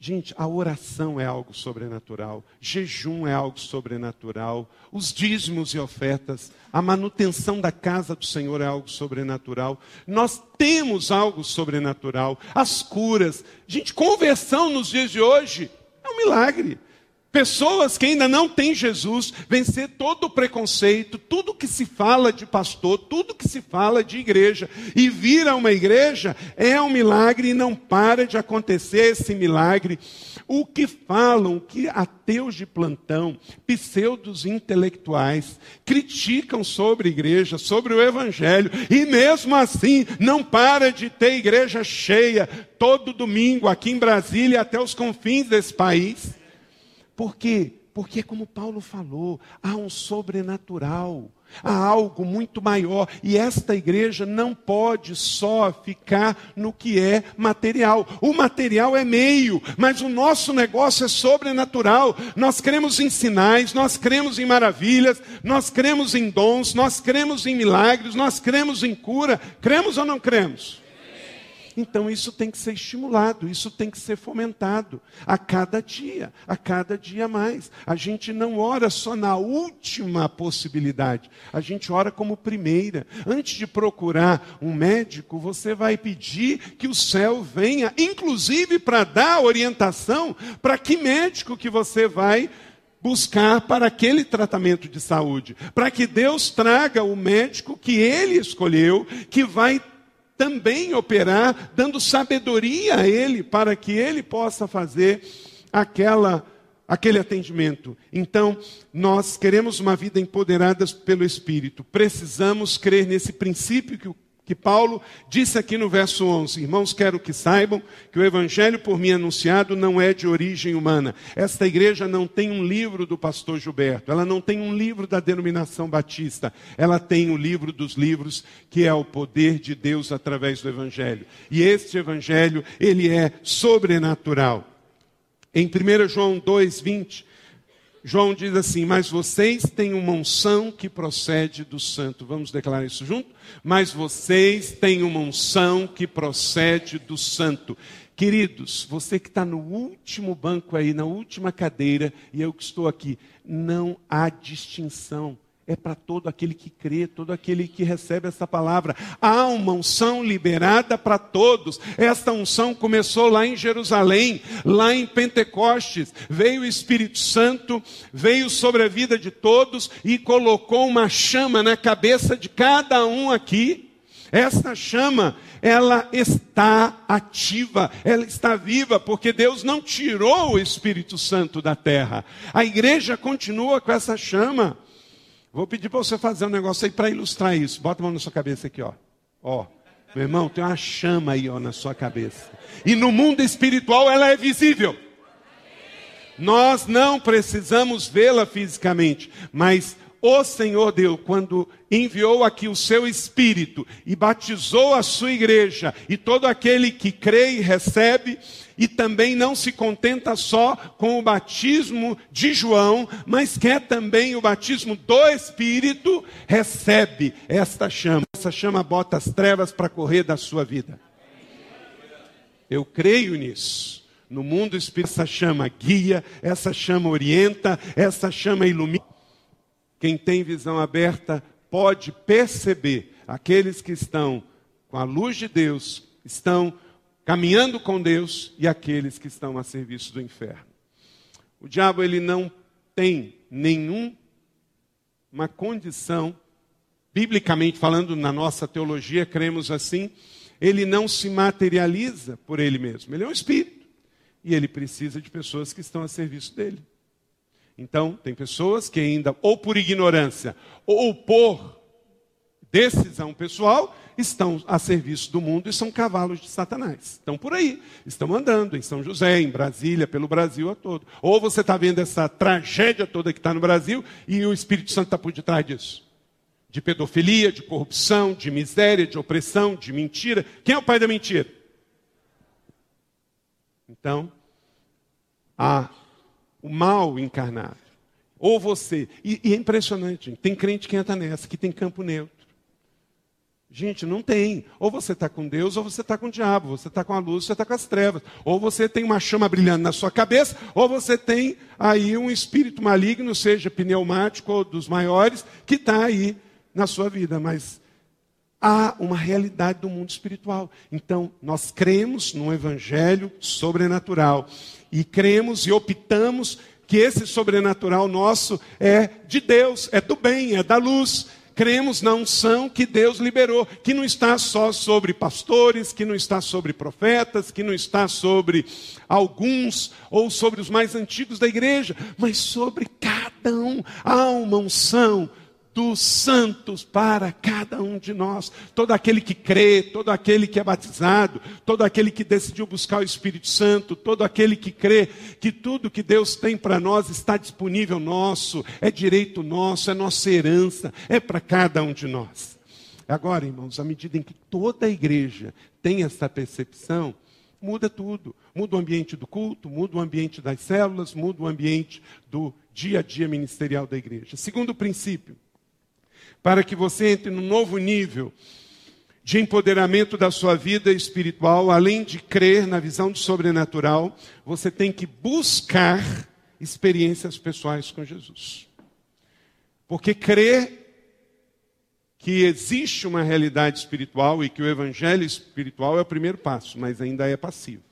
Gente, a oração é algo sobrenatural, jejum é algo sobrenatural, os dízimos e ofertas, a manutenção da casa do Senhor é algo sobrenatural. Nós temos algo sobrenatural, as curas. Gente, conversão nos dias de hoje é um milagre. Pessoas que ainda não têm Jesus, vencer todo o preconceito, tudo que se fala de pastor, tudo que se fala de igreja, e vir a uma igreja é um milagre e não para de acontecer esse milagre. O que falam, o que ateus de plantão, pseudos intelectuais, criticam sobre a igreja, sobre o evangelho, e mesmo assim não para de ter igreja cheia todo domingo aqui em Brasília até os confins desse país. Por quê? Porque, como Paulo falou, há um sobrenatural, há algo muito maior. E esta igreja não pode só ficar no que é material. O material é meio, mas o nosso negócio é sobrenatural. Nós cremos em sinais, nós cremos em maravilhas, nós cremos em dons, nós cremos em milagres, nós cremos em cura. Cremos ou não cremos? Então isso tem que ser estimulado, isso tem que ser fomentado a cada dia, a cada dia mais. A gente não ora só na última possibilidade, a gente ora como primeira. Antes de procurar um médico, você vai pedir que o céu venha, inclusive para dar orientação para que médico que você vai buscar para aquele tratamento de saúde, para que Deus traga o médico que ele escolheu, que vai também operar, dando sabedoria a ele para que ele possa fazer aquela aquele atendimento. Então, nós queremos uma vida empoderada pelo Espírito. Precisamos crer nesse princípio que o que Paulo disse aqui no verso 11: Irmãos, quero que saibam que o evangelho por mim anunciado não é de origem humana. Esta igreja não tem um livro do pastor Gilberto, ela não tem um livro da denominação batista, ela tem o livro dos livros, que é o poder de Deus através do evangelho. E este evangelho, ele é sobrenatural. Em 1 João 2:20, João diz assim: Mas vocês têm uma unção que procede do santo. Vamos declarar isso junto? Mas vocês têm uma unção que procede do santo. Queridos, você que está no último banco aí, na última cadeira, e eu que estou aqui, não há distinção é para todo aquele que crê, todo aquele que recebe essa palavra. Há uma unção liberada para todos. Esta unção começou lá em Jerusalém, lá em Pentecostes. Veio o Espírito Santo, veio sobre a vida de todos e colocou uma chama na cabeça de cada um aqui. Esta chama, ela está ativa, ela está viva, porque Deus não tirou o Espírito Santo da terra. A igreja continua com essa chama. Vou pedir para você fazer um negócio aí para ilustrar isso. Bota a mão na sua cabeça aqui, ó. Ó, meu irmão, tem uma chama aí, ó, na sua cabeça. E no mundo espiritual ela é visível. Nós não precisamos vê-la fisicamente, mas o Senhor Deus, quando enviou aqui o seu Espírito e batizou a sua igreja, e todo aquele que crê e recebe, e também não se contenta só com o batismo de João, mas quer também o batismo do Espírito, recebe esta chama. Essa chama bota as trevas para correr da sua vida. Eu creio nisso. No mundo espírita, essa chama guia, essa chama orienta, essa chama ilumina. Quem tem visão aberta pode perceber aqueles que estão com a luz de Deus, estão caminhando com Deus e aqueles que estão a serviço do inferno. O diabo ele não tem nenhuma condição, biblicamente falando, na nossa teologia, cremos assim, ele não se materializa por ele mesmo. Ele é um espírito e ele precisa de pessoas que estão a serviço dele. Então, tem pessoas que ainda, ou por ignorância, ou por decisão pessoal, estão a serviço do mundo e são cavalos de Satanás. Estão por aí, estão andando em São José, em Brasília, pelo Brasil a todo. Ou você está vendo essa tragédia toda que está no Brasil e o Espírito Santo está por detrás disso. De pedofilia, de corrupção, de miséria, de opressão, de mentira. Quem é o pai da mentira? Então, há o mal encarnado. Ou você. E, e é impressionante, tem crente que entra nessa, que tem campo neutro. Gente, não tem. Ou você está com Deus, ou você está com o diabo. Você está com a luz, você está com as trevas. Ou você tem uma chama brilhando na sua cabeça, ou você tem aí um espírito maligno, seja pneumático ou dos maiores, que está aí na sua vida. Mas há uma realidade do mundo espiritual. Então, nós cremos num evangelho sobrenatural. E cremos e optamos que esse sobrenatural nosso é de Deus, é do bem, é da luz. Cremos na unção que Deus liberou, que não está só sobre pastores, que não está sobre profetas, que não está sobre alguns ou sobre os mais antigos da igreja, mas sobre cada um. Há uma unção santos para cada um de nós. Todo aquele que crê, todo aquele que é batizado, todo aquele que decidiu buscar o Espírito Santo, todo aquele que crê que tudo que Deus tem para nós está disponível nosso, é direito nosso, é nossa herança, é para cada um de nós. Agora, irmãos, à medida em que toda a igreja tem essa percepção, muda tudo. Muda o ambiente do culto, muda o ambiente das células, muda o ambiente do dia a dia ministerial da igreja. Segundo princípio, para que você entre num novo nível de empoderamento da sua vida espiritual, além de crer na visão do sobrenatural, você tem que buscar experiências pessoais com Jesus. Porque crer que existe uma realidade espiritual e que o evangelho espiritual é o primeiro passo, mas ainda é passivo.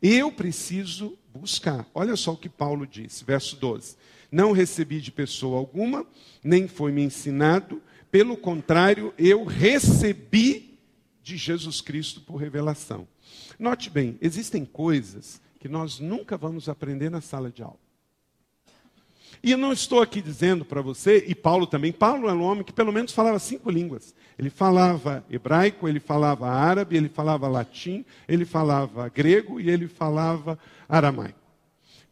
Eu preciso buscar. Olha só o que Paulo disse, verso 12. Não recebi de pessoa alguma, nem foi me ensinado, pelo contrário, eu recebi de Jesus Cristo por revelação. Note bem, existem coisas que nós nunca vamos aprender na sala de aula. E eu não estou aqui dizendo para você, e Paulo também, Paulo era um homem que pelo menos falava cinco línguas. Ele falava hebraico, ele falava árabe, ele falava latim, ele falava grego e ele falava aramaico.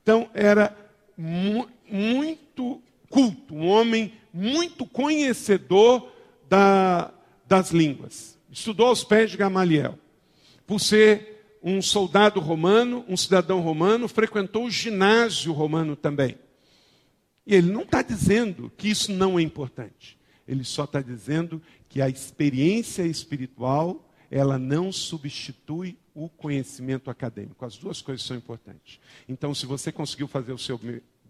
Então era mu muito culto, um homem muito conhecedor da, das línguas. Estudou aos pés de Gamaliel. Por ser um soldado romano, um cidadão romano, frequentou o ginásio romano também. E ele não está dizendo que isso não é importante. Ele só está dizendo que a experiência espiritual, ela não substitui o conhecimento acadêmico. As duas coisas são importantes. Então, se você conseguiu fazer o seu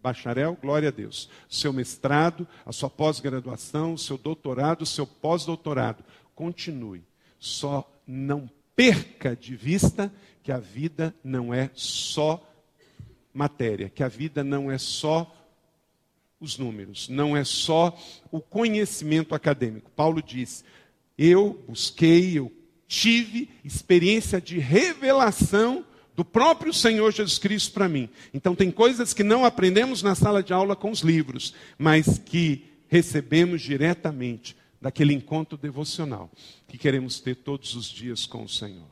bacharel, glória a Deus. Seu mestrado, a sua pós-graduação, o seu doutorado, o seu pós-doutorado. Continue. Só não perca de vista que a vida não é só matéria, que a vida não é só os números, não é só o conhecimento acadêmico. Paulo diz: Eu busquei, eu tive experiência de revelação do próprio Senhor Jesus Cristo para mim. Então, tem coisas que não aprendemos na sala de aula com os livros, mas que recebemos diretamente daquele encontro devocional que queremos ter todos os dias com o Senhor.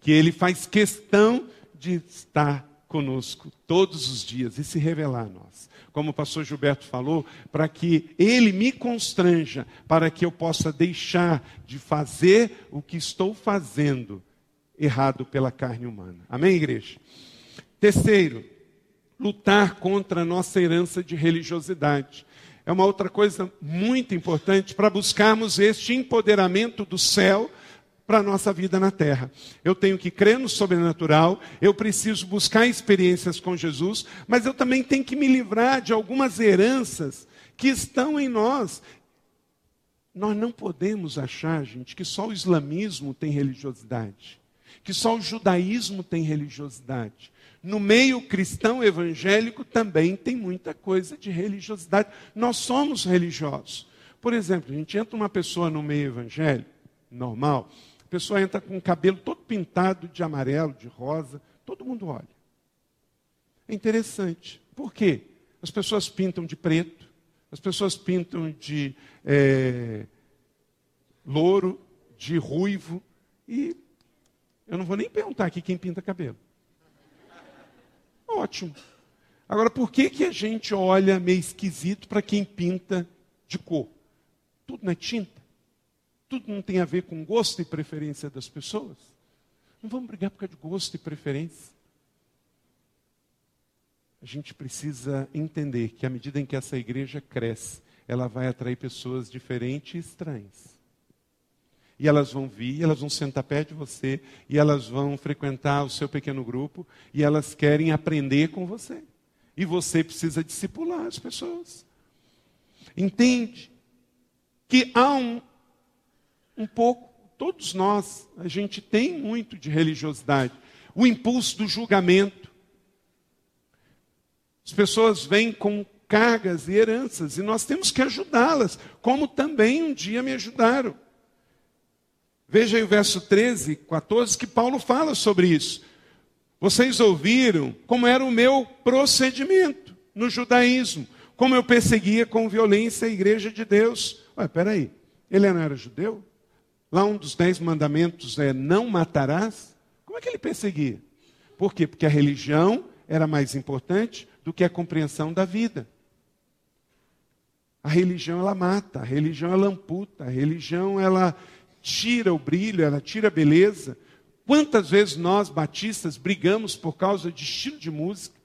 Que Ele faz questão de estar conosco todos os dias e se revelar a nós. Como o pastor Gilberto falou, para que ele me constranja, para que eu possa deixar de fazer o que estou fazendo errado pela carne humana. Amém, igreja? Terceiro, lutar contra a nossa herança de religiosidade. É uma outra coisa muito importante para buscarmos este empoderamento do céu para a nossa vida na terra. Eu tenho que crer no sobrenatural, eu preciso buscar experiências com Jesus, mas eu também tenho que me livrar de algumas heranças que estão em nós. Nós não podemos achar, gente, que só o islamismo tem religiosidade que só o judaísmo tem religiosidade. No meio cristão evangélico também tem muita coisa de religiosidade. Nós somos religiosos. Por exemplo, a gente entra uma pessoa no meio evangélico, normal, a pessoa entra com o cabelo todo pintado de amarelo, de rosa, todo mundo olha. É interessante. Por quê? As pessoas pintam de preto, as pessoas pintam de é, louro, de ruivo, e eu não vou nem perguntar aqui quem pinta cabelo. Ótimo. Agora, por que, que a gente olha meio esquisito para quem pinta de cor? Tudo é tinta? Tudo não tem a ver com gosto e preferência das pessoas? Não vamos brigar por causa de gosto e preferência. A gente precisa entender que à medida em que essa igreja cresce, ela vai atrair pessoas diferentes e estranhas. E elas vão vir, elas vão sentar perto de você, e elas vão frequentar o seu pequeno grupo, e elas querem aprender com você. E você precisa discipular as pessoas. Entende que há um, um pouco, todos nós, a gente tem muito de religiosidade. O impulso do julgamento. As pessoas vêm com cargas e heranças e nós temos que ajudá-las, como também um dia me ajudaram. Veja aí o verso 13, 14, que Paulo fala sobre isso. Vocês ouviram como era o meu procedimento no judaísmo, como eu perseguia com violência a igreja de Deus. Ué, peraí, ele não era judeu? Lá um dos dez mandamentos é não matarás. Como é que ele perseguia? Por quê? Porque a religião era mais importante do que a compreensão da vida. A religião ela mata, a religião ela amputa, a religião ela tira o brilho, ela tira a beleza. Quantas vezes nós, batistas, brigamos por causa de estilo de música,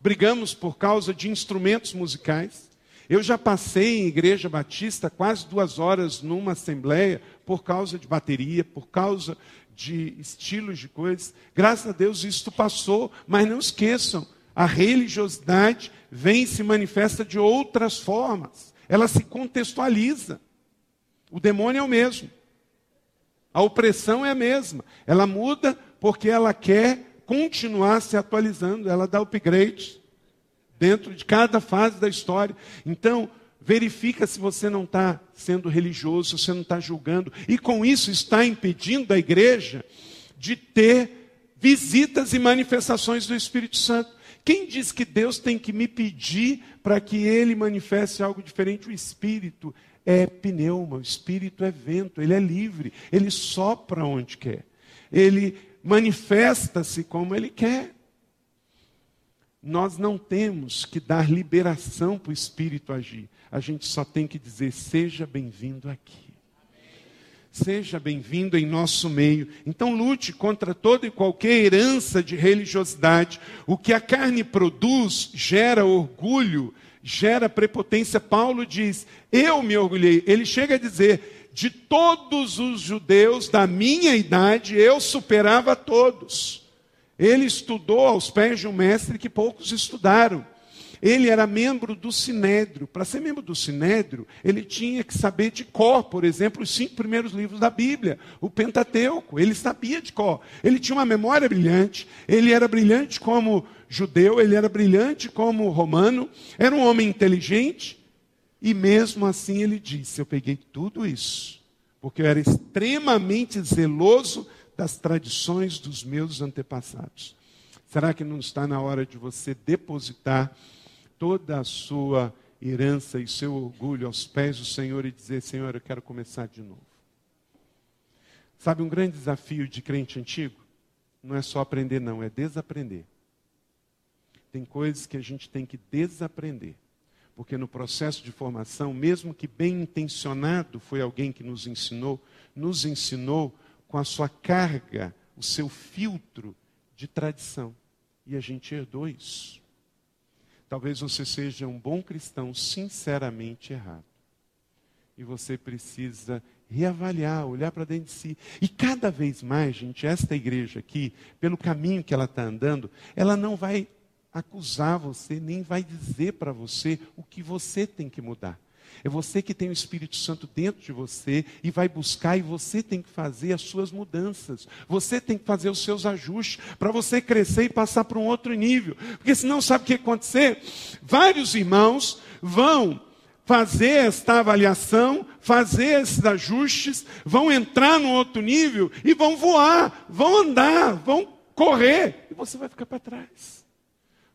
brigamos por causa de instrumentos musicais. Eu já passei em igreja batista quase duas horas numa assembleia por causa de bateria, por causa de estilos de coisas. Graças a Deus isso passou, mas não esqueçam, a religiosidade vem e se manifesta de outras formas. Ela se contextualiza. O demônio é o mesmo. A opressão é a mesma. Ela muda porque ela quer continuar se atualizando. Ela dá upgrade dentro de cada fase da história. Então, verifica se você não está sendo religioso, se você não está julgando. E com isso está impedindo a igreja de ter visitas e manifestações do Espírito Santo. Quem diz que Deus tem que me pedir para que ele manifeste algo diferente? O Espírito é pneuma, o Espírito é vento, ele é livre, ele sopra onde quer, ele manifesta-se como ele quer. Nós não temos que dar liberação para o Espírito agir, a gente só tem que dizer: seja bem-vindo aqui. Seja bem-vindo em nosso meio. Então, lute contra toda e qualquer herança de religiosidade. O que a carne produz gera orgulho, gera prepotência. Paulo diz: Eu me orgulhei. Ele chega a dizer: De todos os judeus da minha idade, eu superava todos. Ele estudou aos pés de um mestre que poucos estudaram. Ele era membro do Sinédrio. Para ser membro do Sinédrio, ele tinha que saber de cor, por exemplo, os cinco primeiros livros da Bíblia, o Pentateuco. Ele sabia de cor. Ele tinha uma memória brilhante. Ele era brilhante como judeu, ele era brilhante como romano. Era um homem inteligente. E mesmo assim ele disse: Eu peguei tudo isso, porque eu era extremamente zeloso das tradições dos meus antepassados. Será que não está na hora de você depositar toda a sua herança e seu orgulho aos pés do Senhor e dizer: Senhor, eu quero começar de novo. Sabe, um grande desafio de crente antigo não é só aprender, não, é desaprender. Tem coisas que a gente tem que desaprender. Porque no processo de formação, mesmo que bem intencionado foi alguém que nos ensinou, nos ensinou com a sua carga, o seu filtro de tradição. E a gente herdou isso. Talvez você seja um bom cristão sinceramente errado. E você precisa reavaliar, olhar para dentro de si. E cada vez mais, gente, esta igreja aqui, pelo caminho que ela está andando, ela não vai acusar você, nem vai dizer para você o que você tem que mudar. É você que tem o Espírito Santo dentro de você e vai buscar, e você tem que fazer as suas mudanças. Você tem que fazer os seus ajustes para você crescer e passar para um outro nível. Porque senão, sabe o que acontecer? Vários irmãos vão fazer esta avaliação, fazer esses ajustes, vão entrar no outro nível e vão voar, vão andar, vão correr, e você vai ficar para trás.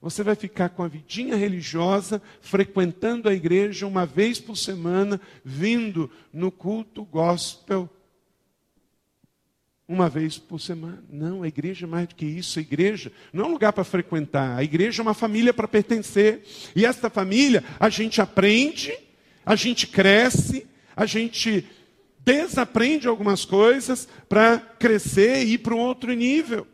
Você vai ficar com a vidinha religiosa, frequentando a igreja uma vez por semana, vindo no culto gospel uma vez por semana. Não, a igreja é mais do que isso. A igreja não é um lugar para frequentar. A igreja é uma família para pertencer. E esta família, a gente aprende, a gente cresce, a gente desaprende algumas coisas para crescer e ir para um outro nível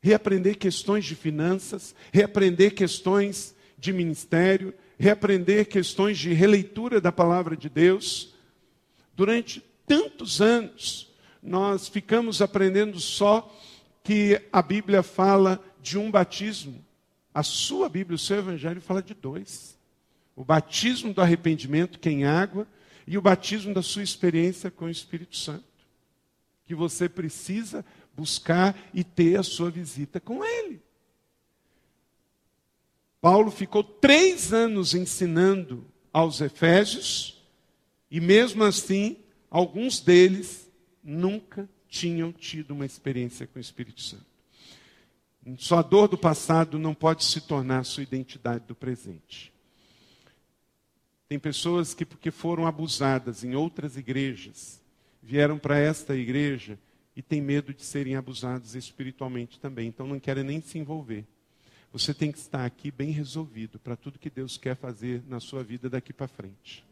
reaprender questões de finanças, reaprender questões de ministério, reaprender questões de releitura da palavra de Deus. Durante tantos anos, nós ficamos aprendendo só que a Bíblia fala de um batismo. A sua Bíblia, o seu Evangelho, fala de dois: o batismo do arrependimento, que é em água, e o batismo da sua experiência com o Espírito Santo. Que você precisa buscar e ter a sua visita com Ele. Paulo ficou três anos ensinando aos Efésios, e mesmo assim, alguns deles nunca tinham tido uma experiência com o Espírito Santo. Sua dor do passado não pode se tornar sua identidade do presente. Tem pessoas que, porque foram abusadas em outras igrejas, vieram para esta igreja e têm medo de serem abusadas espiritualmente também, então não querem nem se envolver. Você tem que estar aqui bem resolvido para tudo que Deus quer fazer na sua vida daqui para frente.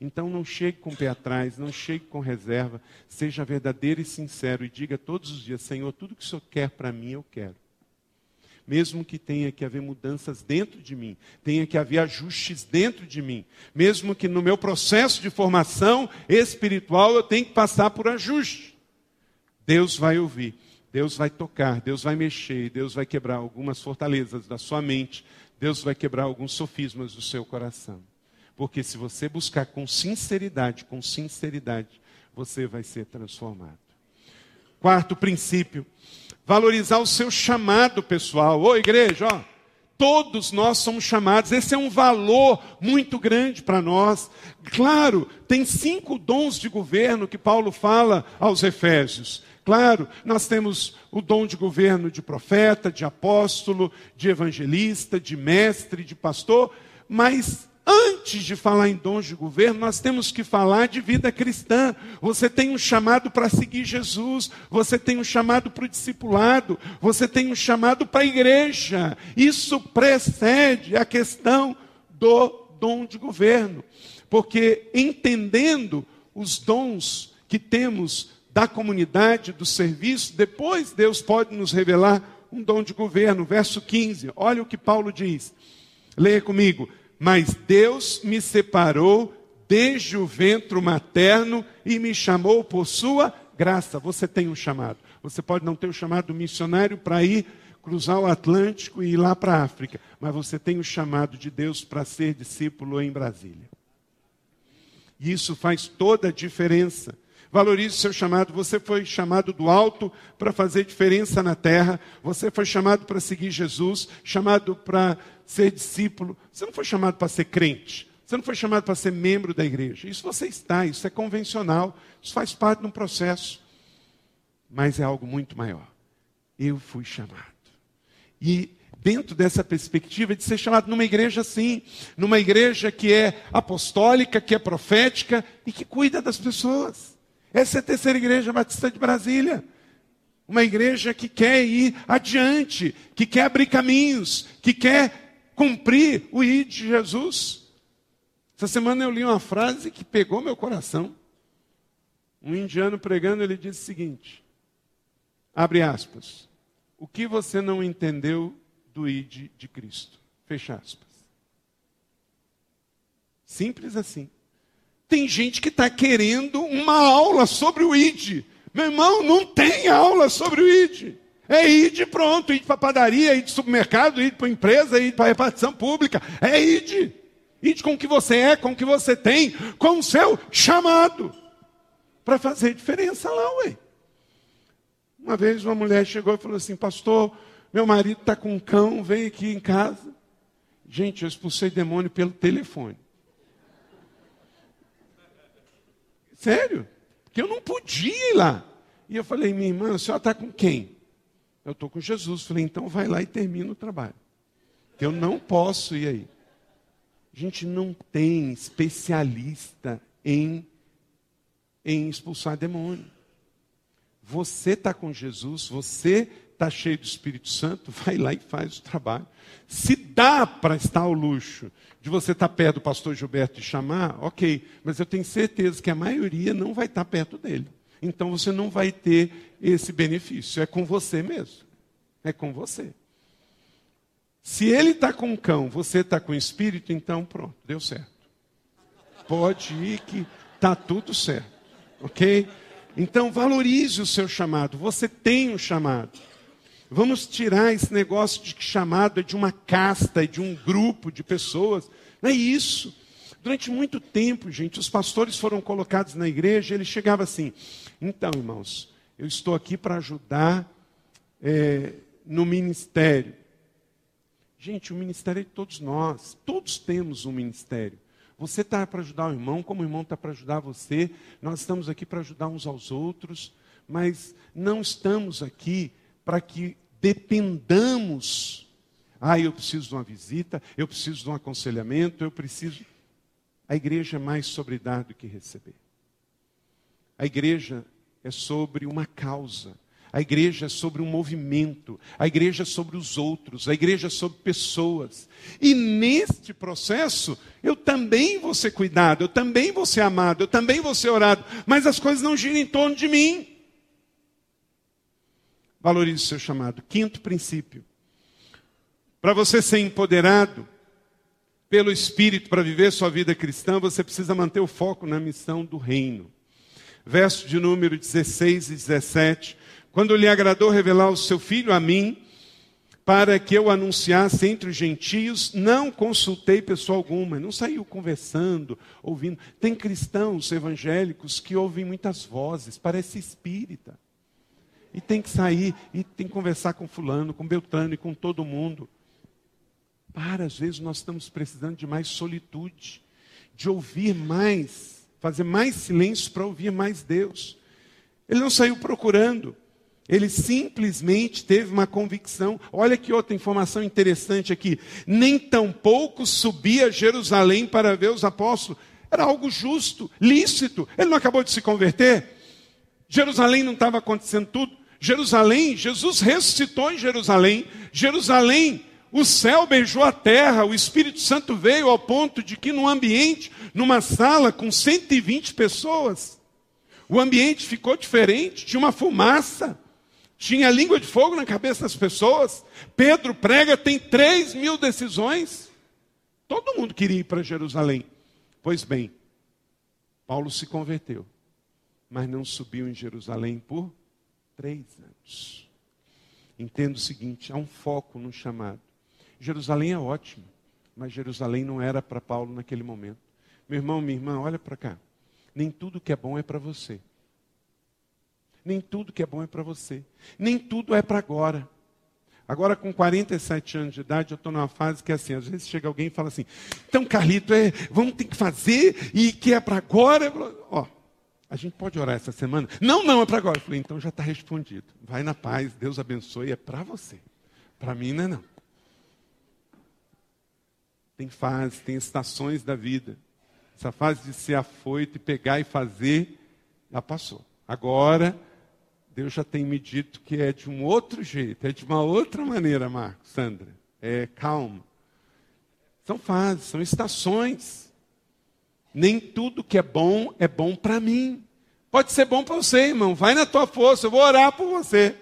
Então não chegue com o pé atrás, não chegue com reserva, seja verdadeiro e sincero e diga todos os dias: Senhor, tudo que o Senhor quer para mim, eu quero mesmo que tenha que haver mudanças dentro de mim, tenha que haver ajustes dentro de mim, mesmo que no meu processo de formação espiritual eu tenha que passar por ajuste. Deus vai ouvir, Deus vai tocar, Deus vai mexer, Deus vai quebrar algumas fortalezas da sua mente, Deus vai quebrar alguns sofismas do seu coração. Porque se você buscar com sinceridade, com sinceridade, você vai ser transformado. Quarto princípio, valorizar o seu chamado pessoal. Ô igreja, ó, todos nós somos chamados, esse é um valor muito grande para nós. Claro, tem cinco dons de governo que Paulo fala aos Efésios. Claro, nós temos o dom de governo de profeta, de apóstolo, de evangelista, de mestre, de pastor, mas Antes de falar em dons de governo, nós temos que falar de vida cristã. Você tem um chamado para seguir Jesus, você tem um chamado para o discipulado, você tem um chamado para a igreja. Isso precede a questão do dom de governo. Porque entendendo os dons que temos da comunidade, do serviço, depois Deus pode nos revelar um dom de governo. Verso 15, olha o que Paulo diz. Leia comigo. Mas Deus me separou desde o ventre materno e me chamou por sua graça. Você tem um chamado. Você pode não ter o um chamado missionário para ir cruzar o Atlântico e ir lá para a África, mas você tem o um chamado de Deus para ser discípulo em Brasília. E isso faz toda a diferença. Valorize o seu chamado. Você foi chamado do alto para fazer diferença na terra. Você foi chamado para seguir Jesus, chamado para ser discípulo. Você não foi chamado para ser crente. Você não foi chamado para ser membro da igreja. Isso você está, isso é convencional. Isso faz parte de um processo. Mas é algo muito maior. Eu fui chamado. E dentro dessa perspectiva de ser chamado numa igreja assim, numa igreja que é apostólica, que é profética e que cuida das pessoas. Essa é a terceira igreja batista de Brasília. Uma igreja que quer ir adiante, que quer abrir caminhos, que quer cumprir o ID de Jesus. Essa semana eu li uma frase que pegou meu coração. Um indiano pregando, ele disse o seguinte: abre aspas. O que você não entendeu do ID de Cristo? Fecha aspas. Simples assim. Tem gente que está querendo uma aula sobre o ID. Meu irmão, não tem aula sobre o ID. É ID pronto, ID para padaria, ID supermercado, ID para empresa, ID para repartição pública. É ID. ID com o que você é, com o que você tem, com o seu chamado. Para fazer diferença lá, ué. Uma vez uma mulher chegou e falou assim, pastor, meu marido está com um cão, vem aqui em casa. Gente, eu expulsei demônio pelo telefone. Sério? Porque eu não podia ir lá. E eu falei, minha irmã, a senhora está com quem? Eu estou com Jesus. Falei, então vai lá e termina o trabalho. Eu não posso ir aí. A gente não tem especialista em, em expulsar demônio. Você está com Jesus, você está cheio do Espírito Santo, vai lá e faz o trabalho. Se dá para estar ao luxo de você estar perto do pastor Gilberto e chamar, ok, mas eu tenho certeza que a maioria não vai estar perto dele. Então você não vai ter esse benefício. É com você mesmo. É com você. Se ele está com um cão, você está com o espírito, então pronto, deu certo. Pode ir que está tudo certo. Ok? Então valorize o seu chamado. Você tem um chamado. Vamos tirar esse negócio de que chamado é de uma casta, de um grupo de pessoas. Não é isso. Durante muito tempo, gente, os pastores foram colocados na igreja, ele chegava assim: então, irmãos, eu estou aqui para ajudar é, no ministério. Gente, o ministério é de todos nós. Todos temos um ministério. Você está para ajudar o irmão, como o irmão está para ajudar você. Nós estamos aqui para ajudar uns aos outros, mas não estamos aqui para que dependamos. Ah, eu preciso de uma visita, eu preciso de um aconselhamento, eu preciso. A igreja é mais sobre dar do que receber. A igreja é sobre uma causa. A igreja é sobre um movimento, a igreja é sobre os outros, a igreja é sobre pessoas. E neste processo, eu também vou ser cuidado, eu também vou ser amado, eu também vou ser orado, mas as coisas não giram em torno de mim. Valorize o seu chamado. Quinto princípio. Para você ser empoderado pelo Espírito para viver sua vida cristã, você precisa manter o foco na missão do reino. Verso de número 16 e 17 quando lhe agradou revelar o seu filho a mim, para que eu anunciasse entre os gentios, não consultei pessoa alguma, não saiu conversando, ouvindo. Tem cristãos evangélicos que ouvem muitas vozes, parece espírita. E tem que sair e tem que conversar com fulano, com Beltrano e com todo mundo. Para, às vezes nós estamos precisando de mais solitude, de ouvir mais, fazer mais silêncio para ouvir mais Deus. Ele não saiu procurando. Ele simplesmente teve uma convicção. Olha que outra informação interessante aqui. Nem tampouco subia a Jerusalém para ver os apóstolos. Era algo justo, lícito. Ele não acabou de se converter. Jerusalém não estava acontecendo tudo. Jerusalém, Jesus ressuscitou em Jerusalém. Jerusalém, o céu beijou a terra. O Espírito Santo veio ao ponto de que, num ambiente, numa sala com 120 pessoas, o ambiente ficou diferente. Tinha uma fumaça tinha língua de fogo na cabeça das pessoas. Pedro prega, tem três mil decisões. Todo mundo queria ir para Jerusalém. Pois bem, Paulo se converteu, mas não subiu em Jerusalém por três anos. Entenda o seguinte: há um foco no chamado. Jerusalém é ótimo, mas Jerusalém não era para Paulo naquele momento. Meu irmão, minha irmã, olha para cá. Nem tudo que é bom é para você. Nem tudo que é bom é para você. Nem tudo é para agora. Agora, com 47 anos de idade, eu estou numa fase que é assim: às vezes chega alguém e fala assim, então, Carlito, é, vamos ter que fazer e que é para agora. Ó, a gente pode orar essa semana? Não, não, é para agora. Eu falei, então já está respondido. Vai na paz, Deus abençoe, é para você. Para mim não é não. Tem fases, tem estações da vida. Essa fase de ser afoito e pegar e fazer, já passou. Agora Deus já tem me dito que é de um outro jeito, é de uma outra maneira, Marcos, Sandra. É calma. São fases, são estações. Nem tudo que é bom é bom para mim. Pode ser bom para você, irmão. Vai na tua força, eu vou orar por você.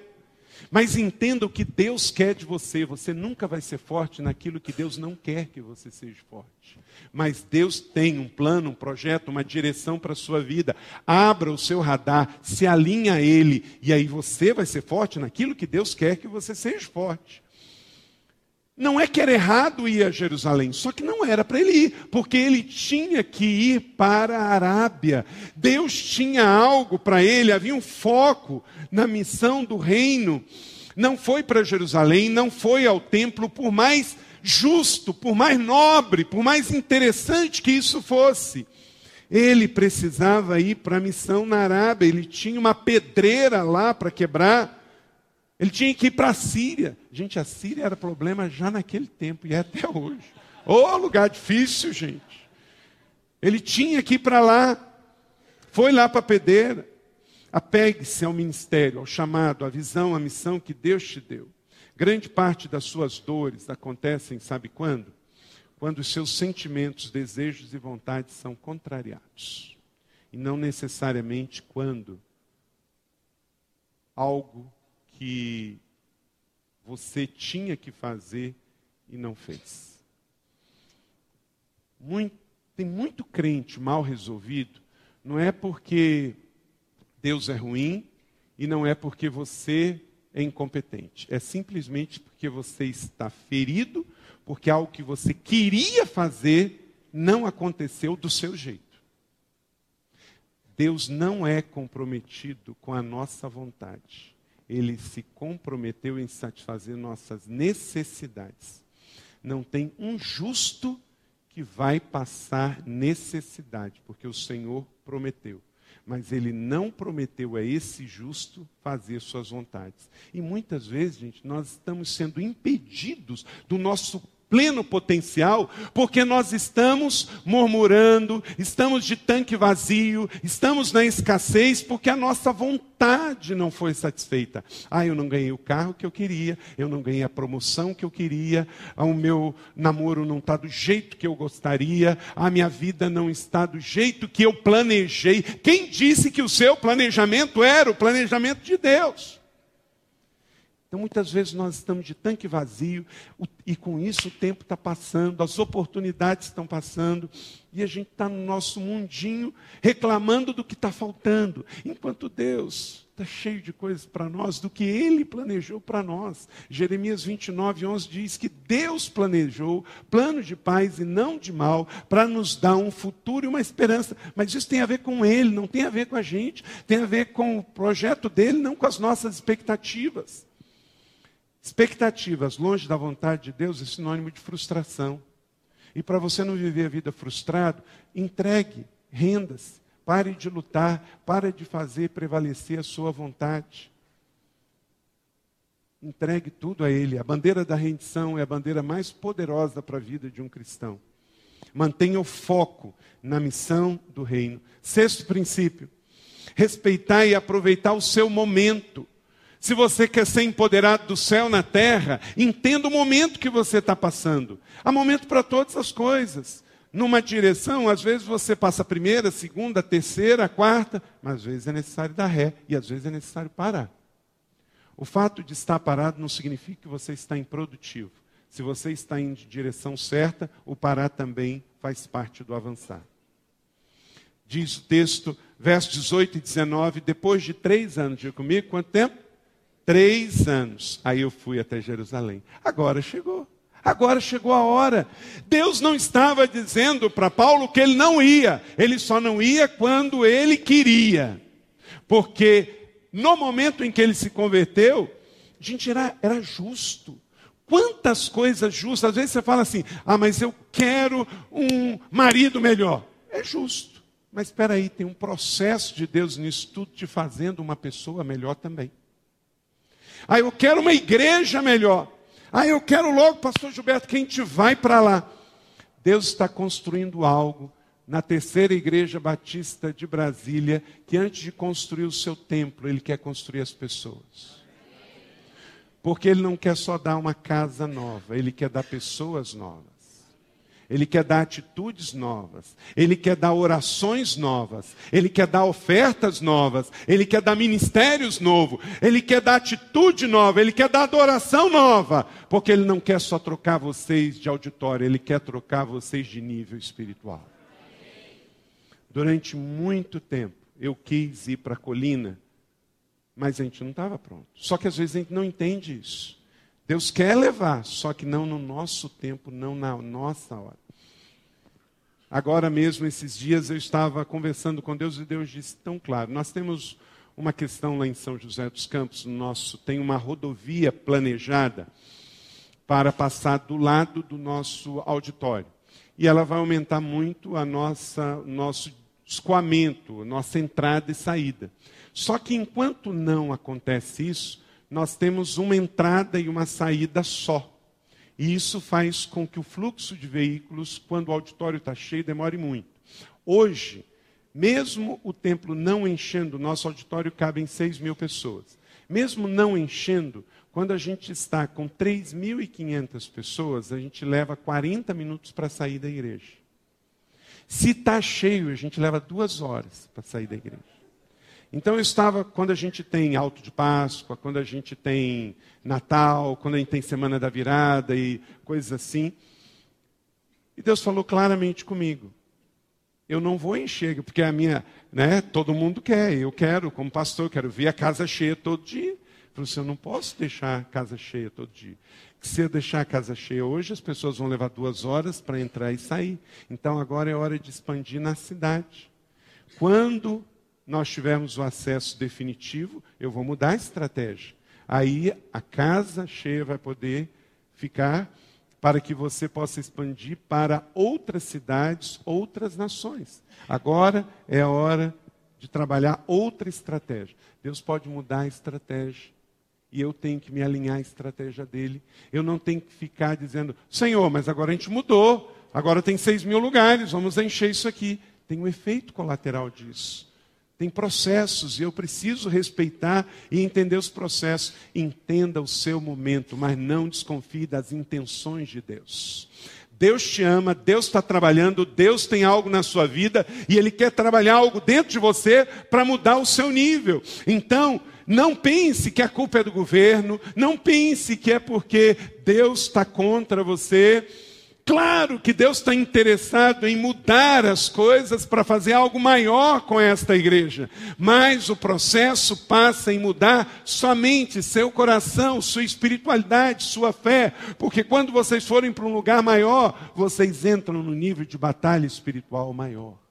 Mas entenda o que Deus quer de você. Você nunca vai ser forte naquilo que Deus não quer que você seja forte. Mas Deus tem um plano, um projeto, uma direção para a sua vida. Abra o seu radar, se alinha a Ele, e aí você vai ser forte naquilo que Deus quer que você seja forte. Não é que era errado ir a Jerusalém, só que não era para ele ir, porque ele tinha que ir para a Arábia. Deus tinha algo para ele, havia um foco na missão do reino. Não foi para Jerusalém, não foi ao templo, por mais justo, por mais nobre, por mais interessante que isso fosse. Ele precisava ir para a missão na Arábia, ele tinha uma pedreira lá para quebrar. Ele tinha que ir para a Síria. Gente, a Síria era problema já naquele tempo e é até hoje. Ô oh, lugar difícil, gente. Ele tinha que ir para lá. Foi lá para a pedeira. Apegue-se ao ministério, ao chamado, à visão, à missão que Deus te deu. Grande parte das suas dores acontecem, sabe quando? Quando os seus sentimentos, desejos e vontades são contrariados. E não necessariamente quando algo que você tinha que fazer e não fez. Muito, tem muito crente mal resolvido, não é porque Deus é ruim e não é porque você é incompetente. É simplesmente porque você está ferido, porque algo que você queria fazer não aconteceu do seu jeito. Deus não é comprometido com a nossa vontade ele se comprometeu em satisfazer nossas necessidades. não tem um justo que vai passar necessidade, porque o Senhor prometeu. Mas ele não prometeu a esse justo fazer suas vontades. E muitas vezes, gente, nós estamos sendo impedidos do nosso pleno potencial, porque nós estamos murmurando, estamos de tanque vazio, estamos na escassez, porque a nossa vontade não foi satisfeita. Ah, eu não ganhei o carro que eu queria, eu não ganhei a promoção que eu queria, ah, o meu namoro não está do jeito que eu gostaria, a minha vida não está do jeito que eu planejei. Quem disse que o seu planejamento era o planejamento de Deus? Então, muitas vezes nós estamos de tanque vazio e com isso o tempo está passando, as oportunidades estão passando e a gente está no nosso mundinho reclamando do que está faltando, enquanto Deus está cheio de coisas para nós, do que Ele planejou para nós. Jeremias 29, 11 diz que Deus planejou plano de paz e não de mal para nos dar um futuro e uma esperança. Mas isso tem a ver com Ele, não tem a ver com a gente, tem a ver com o projeto dele, não com as nossas expectativas. Expectativas longe da vontade de Deus é sinônimo de frustração. E para você não viver a vida frustrado, entregue, renda-se, pare de lutar, pare de fazer prevalecer a sua vontade. Entregue tudo a Ele. A bandeira da rendição é a bandeira mais poderosa para a vida de um cristão. Mantenha o foco na missão do reino. Sexto princípio: respeitar e aproveitar o seu momento. Se você quer ser empoderado do céu na terra, entenda o momento que você está passando. Há momento para todas as coisas. Numa direção, às vezes você passa a primeira, a segunda, a terceira, a quarta, mas às vezes é necessário dar ré e às vezes é necessário parar. O fato de estar parado não significa que você está improdutivo. Se você está em direção certa, o parar também faz parte do avançar. Diz o texto, versos 18 e 19, depois de três anos, diga comigo, quanto tempo? Três anos. Aí eu fui até Jerusalém. Agora chegou. Agora chegou a hora. Deus não estava dizendo para Paulo que ele não ia. Ele só não ia quando ele queria. Porque no momento em que ele se converteu, gente, era, era justo. Quantas coisas justas. Às vezes você fala assim: ah, mas eu quero um marido melhor. É justo. Mas espera aí, tem um processo de Deus nisso tudo te fazendo uma pessoa melhor também. Ah, eu quero uma igreja melhor. Ah, eu quero logo, pastor Gilberto, que a gente vai para lá. Deus está construindo algo na terceira igreja batista de Brasília, que antes de construir o seu templo, ele quer construir as pessoas. Porque ele não quer só dar uma casa nova, ele quer dar pessoas novas. Ele quer dar atitudes novas, ele quer dar orações novas, ele quer dar ofertas novas, ele quer dar ministérios novos, ele quer dar atitude nova, ele quer dar adoração nova, porque ele não quer só trocar vocês de auditório, ele quer trocar vocês de nível espiritual. Durante muito tempo eu quis ir para a colina, mas a gente não estava pronto. Só que às vezes a gente não entende isso. Deus quer levar, só que não no nosso tempo, não na nossa hora. Agora mesmo, esses dias, eu estava conversando com Deus e Deus disse tão claro: nós temos uma questão lá em São José dos Campos, no nosso, tem uma rodovia planejada para passar do lado do nosso auditório. E ela vai aumentar muito a nossa nosso escoamento, nossa entrada e saída. Só que enquanto não acontece isso, nós temos uma entrada e uma saída só. E isso faz com que o fluxo de veículos, quando o auditório está cheio, demore muito. Hoje, mesmo o templo não enchendo, nosso auditório cabe em 6 mil pessoas. Mesmo não enchendo, quando a gente está com 3.500 pessoas, a gente leva 40 minutos para sair da igreja. Se está cheio, a gente leva duas horas para sair da igreja. Então eu estava, quando a gente tem alto de Páscoa, quando a gente tem Natal, quando a gente tem Semana da Virada e coisas assim, e Deus falou claramente comigo. Eu não vou encher, porque a minha, né, todo mundo quer, eu quero, como pastor, quero ver a casa cheia todo dia. Eu falei assim, eu não posso deixar a casa cheia todo dia. Se eu deixar a casa cheia hoje, as pessoas vão levar duas horas para entrar e sair. Então agora é hora de expandir na cidade. Quando nós tivermos o acesso definitivo, eu vou mudar a estratégia. Aí a casa cheia vai poder ficar para que você possa expandir para outras cidades, outras nações. Agora é a hora de trabalhar outra estratégia. Deus pode mudar a estratégia. E eu tenho que me alinhar à estratégia dele. Eu não tenho que ficar dizendo, Senhor, mas agora a gente mudou. Agora tem seis mil lugares, vamos encher isso aqui. Tem um efeito colateral disso. Tem processos e eu preciso respeitar e entender os processos. Entenda o seu momento, mas não desconfie das intenções de Deus. Deus te ama, Deus está trabalhando, Deus tem algo na sua vida e Ele quer trabalhar algo dentro de você para mudar o seu nível. Então, não pense que a culpa é do governo, não pense que é porque Deus está contra você. Claro que Deus está interessado em mudar as coisas para fazer algo maior com esta igreja, mas o processo passa em mudar somente seu coração, sua espiritualidade, sua fé, porque quando vocês forem para um lugar maior, vocês entram no nível de batalha espiritual maior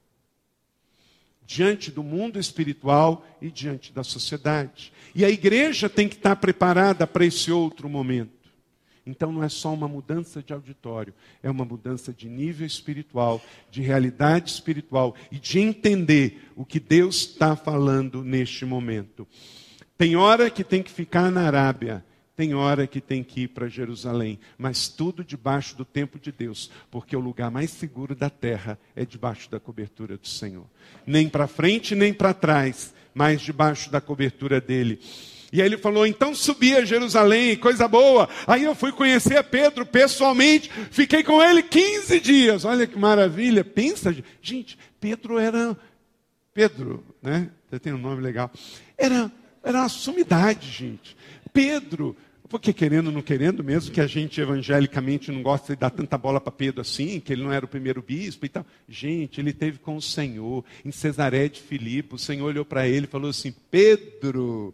diante do mundo espiritual e diante da sociedade. E a igreja tem que estar preparada para esse outro momento. Então não é só uma mudança de auditório, é uma mudança de nível espiritual, de realidade espiritual e de entender o que Deus está falando neste momento. Tem hora que tem que ficar na Arábia, tem hora que tem que ir para Jerusalém, mas tudo debaixo do tempo de Deus, porque o lugar mais seguro da terra é debaixo da cobertura do Senhor. Nem para frente, nem para trás, mas debaixo da cobertura dele. E aí ele falou: então subi a Jerusalém, coisa boa. Aí eu fui conhecer Pedro pessoalmente, fiquei com ele 15 dias. Olha que maravilha. Pensa, gente, Pedro era. Pedro, né? Você tem um nome legal. Era, era uma sumidade, gente. Pedro, porque querendo ou não querendo, mesmo que a gente evangelicamente não gosta de dar tanta bola para Pedro assim, que ele não era o primeiro bispo e tal. Gente, ele teve com o Senhor em Cesaré de Filipe. O Senhor olhou para ele e falou assim: Pedro,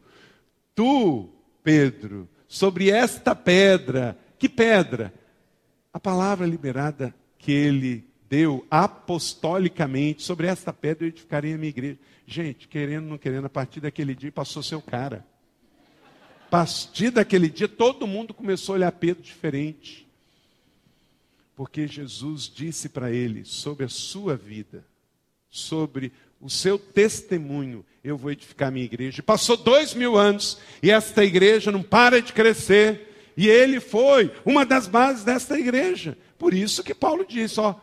Tu, Pedro, sobre esta pedra, que pedra? A palavra liberada que ele deu apostolicamente, sobre esta pedra eu edificarei a minha igreja. Gente, querendo ou não querendo, a partir daquele dia passou seu cara. A partir daquele dia, todo mundo começou a olhar Pedro diferente. Porque Jesus disse para ele sobre a sua vida, sobre o seu testemunho, eu vou edificar minha igreja. Passou dois mil anos e esta igreja não para de crescer. E ele foi uma das bases desta igreja. Por isso que Paulo disse, ó,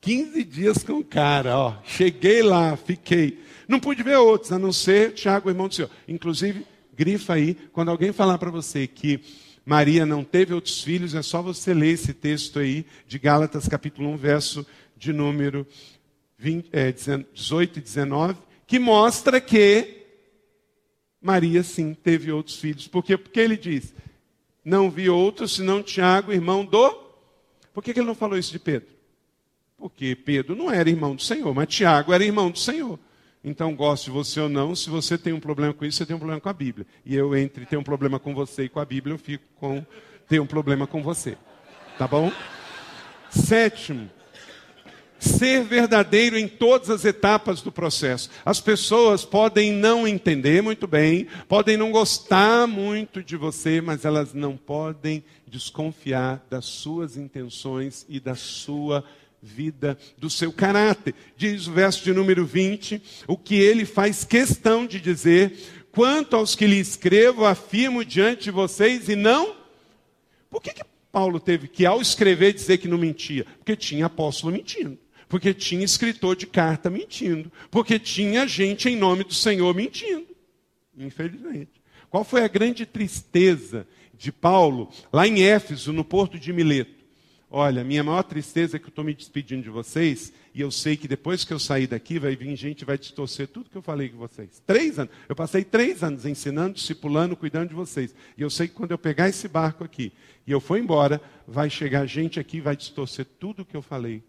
15 dias com o cara, ó, cheguei lá, fiquei. Não pude ver outros, a não ser Tiago, irmão do Senhor. Inclusive, grifa aí, quando alguém falar para você que Maria não teve outros filhos, é só você ler esse texto aí de Gálatas capítulo 1, verso de número 20, é, 18 e 19, que mostra que Maria sim teve outros filhos. Por quê? Porque ele diz: Não vi outro senão Tiago, irmão do. Por que, que ele não falou isso de Pedro? Porque Pedro não era irmão do Senhor, mas Tiago era irmão do Senhor. Então, goste você ou não, se você tem um problema com isso, você tem um problema com a Bíblia. E eu, entre ter um problema com você e com a Bíblia, eu fico com ter um problema com você. Tá bom? Sétimo, ser verdadeiro em todas as etapas do processo. As pessoas podem não entender muito bem, podem não gostar muito de você, mas elas não podem desconfiar das suas intenções e da sua vida, do seu caráter. Diz o verso de número 20, o que ele faz questão de dizer: quanto aos que lhe escrevo, afirmo diante de vocês e não. Por que, que Paulo teve que, ao escrever, dizer que não mentia? Porque tinha apóstolo mentindo. Porque tinha escritor de carta mentindo. Porque tinha gente em nome do Senhor mentindo. Infelizmente. Qual foi a grande tristeza de Paulo lá em Éfeso, no porto de Mileto? Olha, minha maior tristeza é que eu estou me despedindo de vocês e eu sei que depois que eu sair daqui vai vir gente e vai distorcer tudo que eu falei com vocês. Três anos. Eu passei três anos ensinando, discipulando, cuidando de vocês. E eu sei que quando eu pegar esse barco aqui e eu for embora, vai chegar gente aqui e vai distorcer tudo que eu falei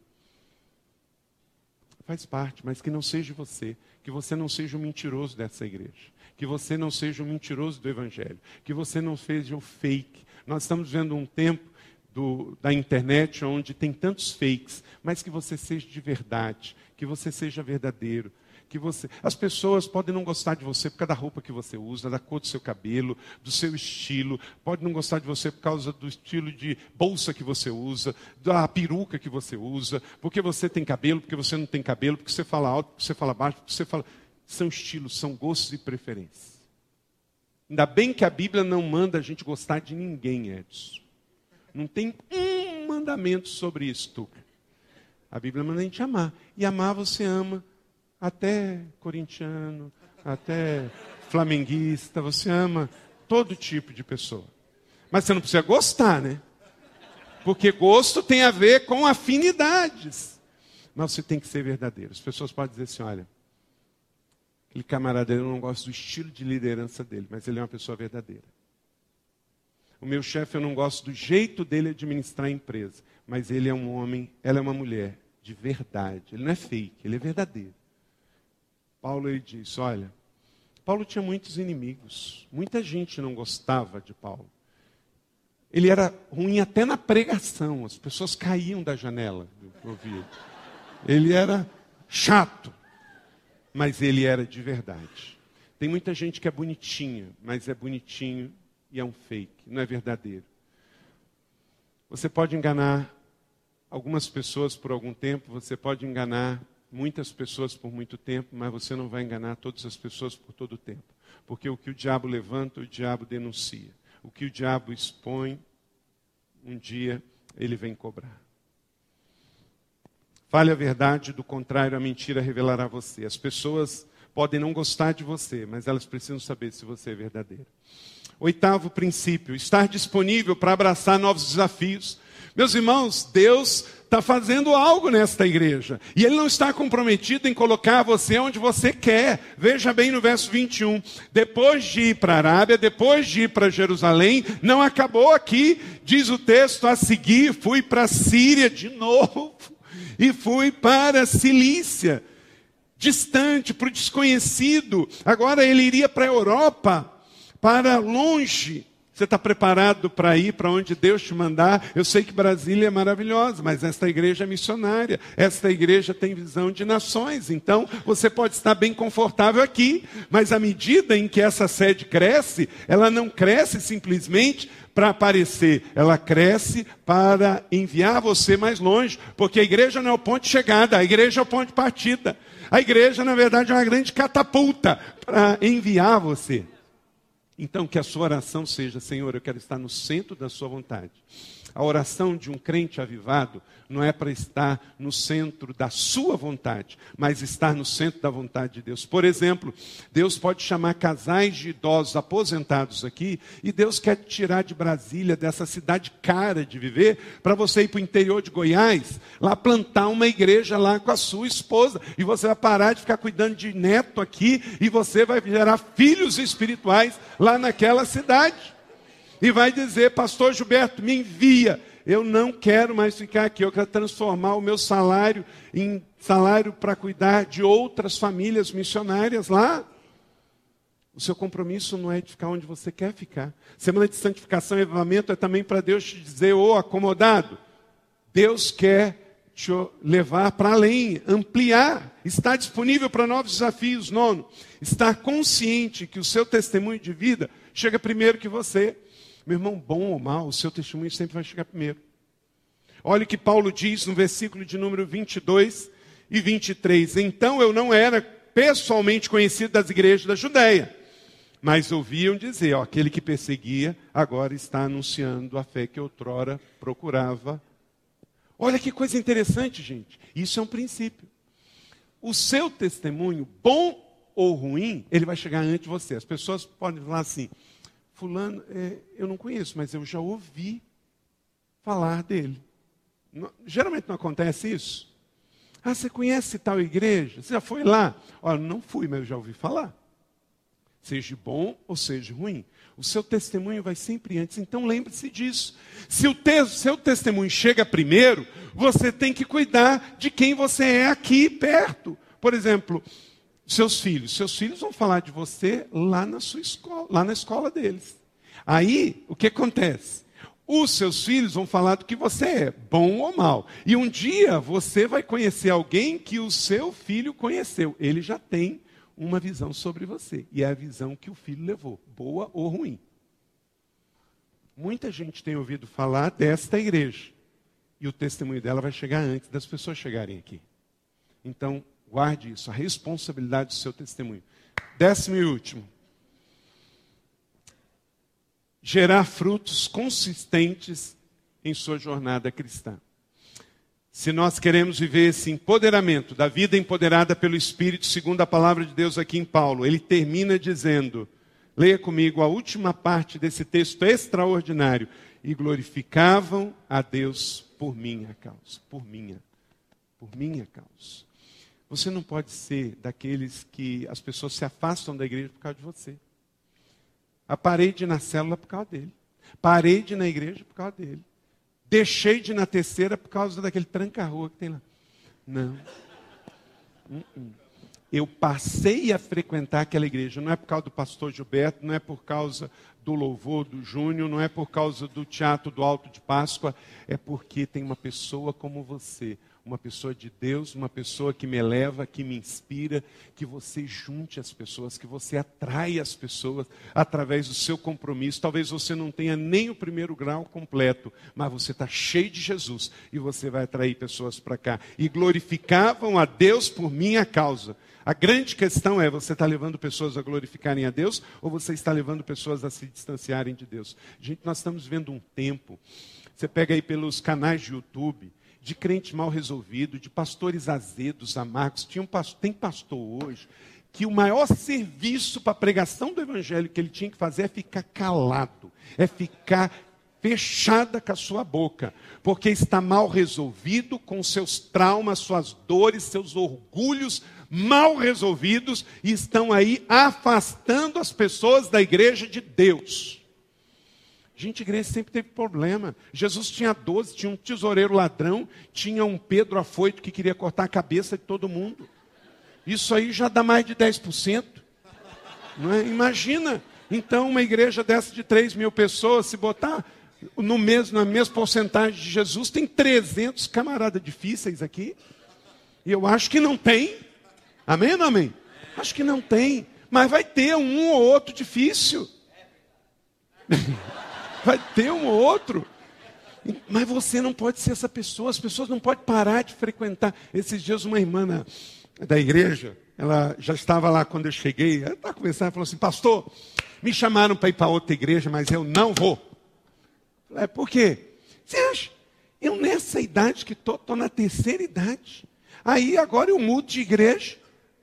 Faz parte, mas que não seja você, que você não seja um mentiroso dessa igreja, que você não seja um mentiroso do evangelho, que você não seja o fake. Nós estamos vendo um tempo do, da internet onde tem tantos fakes, mas que você seja de verdade, que você seja verdadeiro. Que você. As pessoas podem não gostar de você por causa da roupa que você usa, da cor do seu cabelo, do seu estilo, pode não gostar de você por causa do estilo de bolsa que você usa, da peruca que você usa, porque você tem cabelo, porque você não tem cabelo, porque você fala alto, porque você fala baixo, porque você fala. São estilos, são gostos e preferências. Ainda bem que a Bíblia não manda a gente gostar de ninguém, Edson. Não tem um mandamento sobre isso, Tuca. A Bíblia manda a gente amar. E amar você ama até corintiano, até flamenguista, você ama todo tipo de pessoa. Mas você não precisa gostar, né? Porque gosto tem a ver com afinidades. Mas você tem que ser verdadeiro. As pessoas podem dizer assim: olha, aquele camarada, eu não gosto do estilo de liderança dele, mas ele é uma pessoa verdadeira. O meu chefe, eu não gosto do jeito dele administrar a empresa, mas ele é um homem, ela é uma mulher de verdade. Ele não é fake, ele é verdadeiro. Paulo ele diz: olha, Paulo tinha muitos inimigos, muita gente não gostava de Paulo. Ele era ruim até na pregação, as pessoas caíam da janela do ouvido. Ele era chato, mas ele era de verdade. Tem muita gente que é bonitinha, mas é bonitinho e é um fake, não é verdadeiro. Você pode enganar algumas pessoas por algum tempo, você pode enganar muitas pessoas por muito tempo, mas você não vai enganar todas as pessoas por todo o tempo. Porque o que o diabo levanta, o diabo denuncia. O que o diabo expõe, um dia ele vem cobrar. Fale a verdade, do contrário, a mentira revelará você. As pessoas podem não gostar de você, mas elas precisam saber se você é verdadeiro. Oitavo princípio: estar disponível para abraçar novos desafios. Meus irmãos, Deus está fazendo algo nesta igreja. E Ele não está comprometido em colocar você onde você quer. Veja bem no verso 21. Depois de ir para a Arábia, depois de ir para Jerusalém, não acabou aqui. Diz o texto a seguir: fui para a Síria de novo. E fui para a Cilícia, distante, para o desconhecido. Agora ele iria para a Europa, para longe. Você está preparado para ir para onde Deus te mandar? Eu sei que Brasília é maravilhosa, mas esta igreja é missionária. Esta igreja tem visão de nações. Então, você pode estar bem confortável aqui, mas à medida em que essa sede cresce, ela não cresce simplesmente para aparecer, ela cresce para enviar você mais longe, porque a igreja não é o ponto de chegada, a igreja é o ponto de partida. A igreja, na verdade, é uma grande catapulta para enviar você. Então, que a sua oração seja: Senhor, eu quero estar no centro da Sua vontade. A oração de um crente avivado não é para estar no centro da sua vontade, mas estar no centro da vontade de Deus. Por exemplo, Deus pode chamar casais de idosos aposentados aqui, e Deus quer tirar de Brasília, dessa cidade cara de viver, para você ir para o interior de Goiás, lá plantar uma igreja lá com a sua esposa, e você vai parar de ficar cuidando de neto aqui, e você vai gerar filhos espirituais lá naquela cidade e vai dizer: Pastor Gilberto, me envia. Eu não quero mais ficar aqui, eu quero transformar o meu salário em salário para cuidar de outras famílias missionárias lá. O seu compromisso não é de ficar onde você quer ficar. Semana de santificação e avivamento é também para Deus te dizer, ô oh, acomodado, Deus quer te levar para além, ampliar, estar disponível para novos desafios. Nono, estar consciente que o seu testemunho de vida chega primeiro que você. Meu irmão, bom ou mal, o seu testemunho sempre vai chegar primeiro. Olha o que Paulo diz no versículo de número 22 e 23. Então eu não era pessoalmente conhecido das igrejas da Judéia, mas ouviam dizer: ó, aquele que perseguia agora está anunciando a fé que outrora procurava. Olha que coisa interessante, gente. Isso é um princípio. O seu testemunho, bom ou ruim, ele vai chegar antes de você. As pessoas podem falar assim: Fulano, é, eu não conheço, mas eu já ouvi falar dele. Não, geralmente não acontece isso. Ah, você conhece tal igreja? Você já foi lá? Olha, não fui, mas eu já ouvi falar. Seja bom ou seja ruim. O seu testemunho vai sempre antes. Então lembre-se disso. Se o te seu testemunho chega primeiro, você tem que cuidar de quem você é aqui perto. Por exemplo, seus filhos. Seus filhos vão falar de você lá na sua escola, lá na escola deles. Aí, o que acontece? Os seus filhos vão falar do que você é, bom ou mal. E um dia você vai conhecer alguém que o seu filho conheceu. Ele já tem uma visão sobre você. E é a visão que o filho levou, boa ou ruim. Muita gente tem ouvido falar desta igreja. E o testemunho dela vai chegar antes das pessoas chegarem aqui. Então, guarde isso, a responsabilidade do seu testemunho. Décimo e último. Gerar frutos consistentes em sua jornada cristã. Se nós queremos viver esse empoderamento da vida empoderada pelo Espírito, segundo a palavra de Deus aqui em Paulo, ele termina dizendo: Leia comigo a última parte desse texto extraordinário. E glorificavam a Deus por minha causa. Por minha. Por minha causa. Você não pode ser daqueles que as pessoas se afastam da igreja por causa de você. A parede na célula por causa dele. Parei de ir na igreja por causa dele. Deixei de ir na terceira por causa daquele tranca-rua que tem lá. Não. Uh -uh eu passei a frequentar aquela igreja. Não é por causa do pastor Gilberto, não é por causa do louvor do Júnior, não é por causa do teatro do Alto de Páscoa, é porque tem uma pessoa como você, uma pessoa de Deus, uma pessoa que me eleva, que me inspira, que você junte as pessoas, que você atrai as pessoas através do seu compromisso. Talvez você não tenha nem o primeiro grau completo, mas você está cheio de Jesus e você vai atrair pessoas para cá. E glorificavam a Deus por minha causa. A grande questão é: você está levando pessoas a glorificarem a Deus ou você está levando pessoas a se distanciarem de Deus? Gente, nós estamos vendo um tempo. Você pega aí pelos canais de YouTube de crente mal resolvido, de pastores azedos, amargos. Tinha um pastor, tem pastor hoje que o maior serviço para a pregação do evangelho que ele tinha que fazer é ficar calado, é ficar fechada com a sua boca, porque está mal resolvido com seus traumas, suas dores, seus orgulhos mal resolvidos e estão aí afastando as pessoas da igreja de Deus. Gente, a igreja sempre teve problema. Jesus tinha 12, tinha um tesoureiro ladrão, tinha um Pedro afoito que queria cortar a cabeça de todo mundo. Isso aí já dá mais de 10%. Não é? Imagina, então, uma igreja dessa de 3 mil pessoas, se botar no mesmo, na mesma porcentagem de Jesus, tem 300 camaradas difíceis aqui. E eu acho que não tem. Amém ou não amém? Acho que não tem. Mas vai ter um ou outro difícil. vai ter um ou outro. Mas você não pode ser essa pessoa, as pessoas não podem parar de frequentar. Esses dias, uma irmã da igreja, ela já estava lá quando eu cheguei, ela estava conversando, falou assim: Pastor, me chamaram para ir para outra igreja, mas eu não vou. É, por quê? Você acha? Eu nessa idade que estou, estou na terceira idade. Aí agora eu mudo de igreja,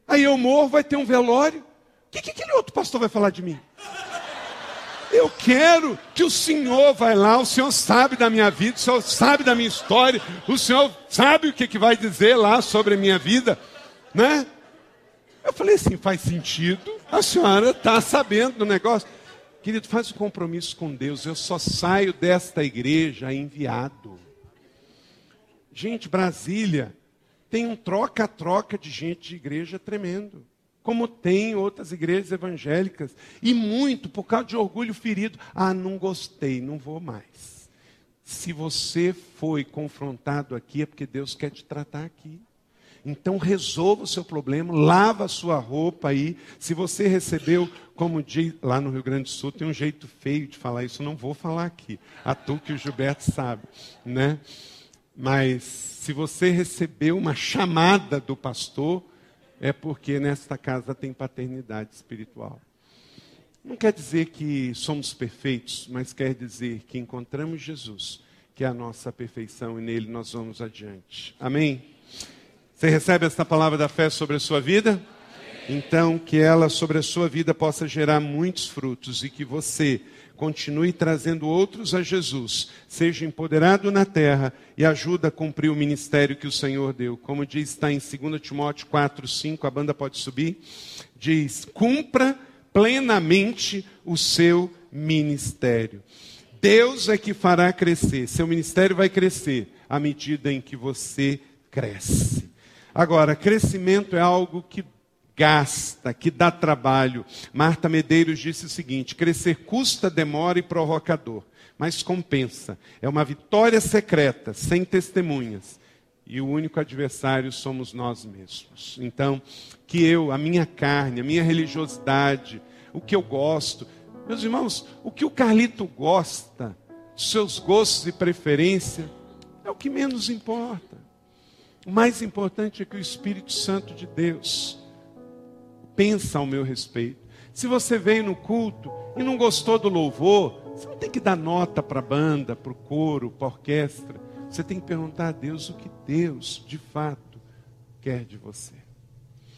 aí eu morro, vai ter um velório. O que, que aquele outro pastor vai falar de mim? Eu quero que o Senhor vai lá, o Senhor sabe da minha vida, o Senhor sabe da minha história, o Senhor sabe o que, que vai dizer lá sobre a minha vida, né? Eu falei assim, faz sentido, a senhora está sabendo do negócio. Querido, faz um compromisso com Deus, eu só saio desta igreja enviado. Gente, Brasília tem um troca-troca de gente de igreja tremendo como tem outras igrejas evangélicas, e muito por causa de orgulho ferido. Ah, não gostei, não vou mais. Se você foi confrontado aqui, é porque Deus quer te tratar aqui. Então resolva o seu problema, lava a sua roupa aí. Se você recebeu, como diz lá no Rio Grande do Sul, tem um jeito feio de falar isso, não vou falar aqui. A tu que o Gilberto sabe, né? Mas se você recebeu uma chamada do pastor, é porque nesta casa tem paternidade espiritual. Não quer dizer que somos perfeitos, mas quer dizer que encontramos Jesus, que é a nossa perfeição, e nele nós vamos adiante. Amém? Você recebe esta palavra da fé sobre a sua vida? Então, que ela sobre a sua vida possa gerar muitos frutos e que você continue trazendo outros a Jesus, seja empoderado na terra e ajuda a cumprir o ministério que o Senhor deu. Como diz, está em 2 Timóteo 4, 5, a banda pode subir, diz, cumpra plenamente o seu ministério. Deus é que fará crescer, seu ministério vai crescer à medida em que você cresce. Agora, crescimento é algo que gasta, que dá trabalho. Marta Medeiros disse o seguinte: crescer custa, demora e provocador. mas compensa. É uma vitória secreta, sem testemunhas. E o único adversário somos nós mesmos. Então, que eu, a minha carne, a minha religiosidade, o que eu gosto. Meus irmãos, o que o Carlito gosta, seus gostos e preferência, é o que menos importa. O mais importante é que o Espírito Santo de Deus pensa ao meu respeito. Se você veio no culto e não gostou do louvor, você não tem que dar nota para a banda, para o coro, para a orquestra. Você tem que perguntar a Deus o que Deus, de fato, quer de você.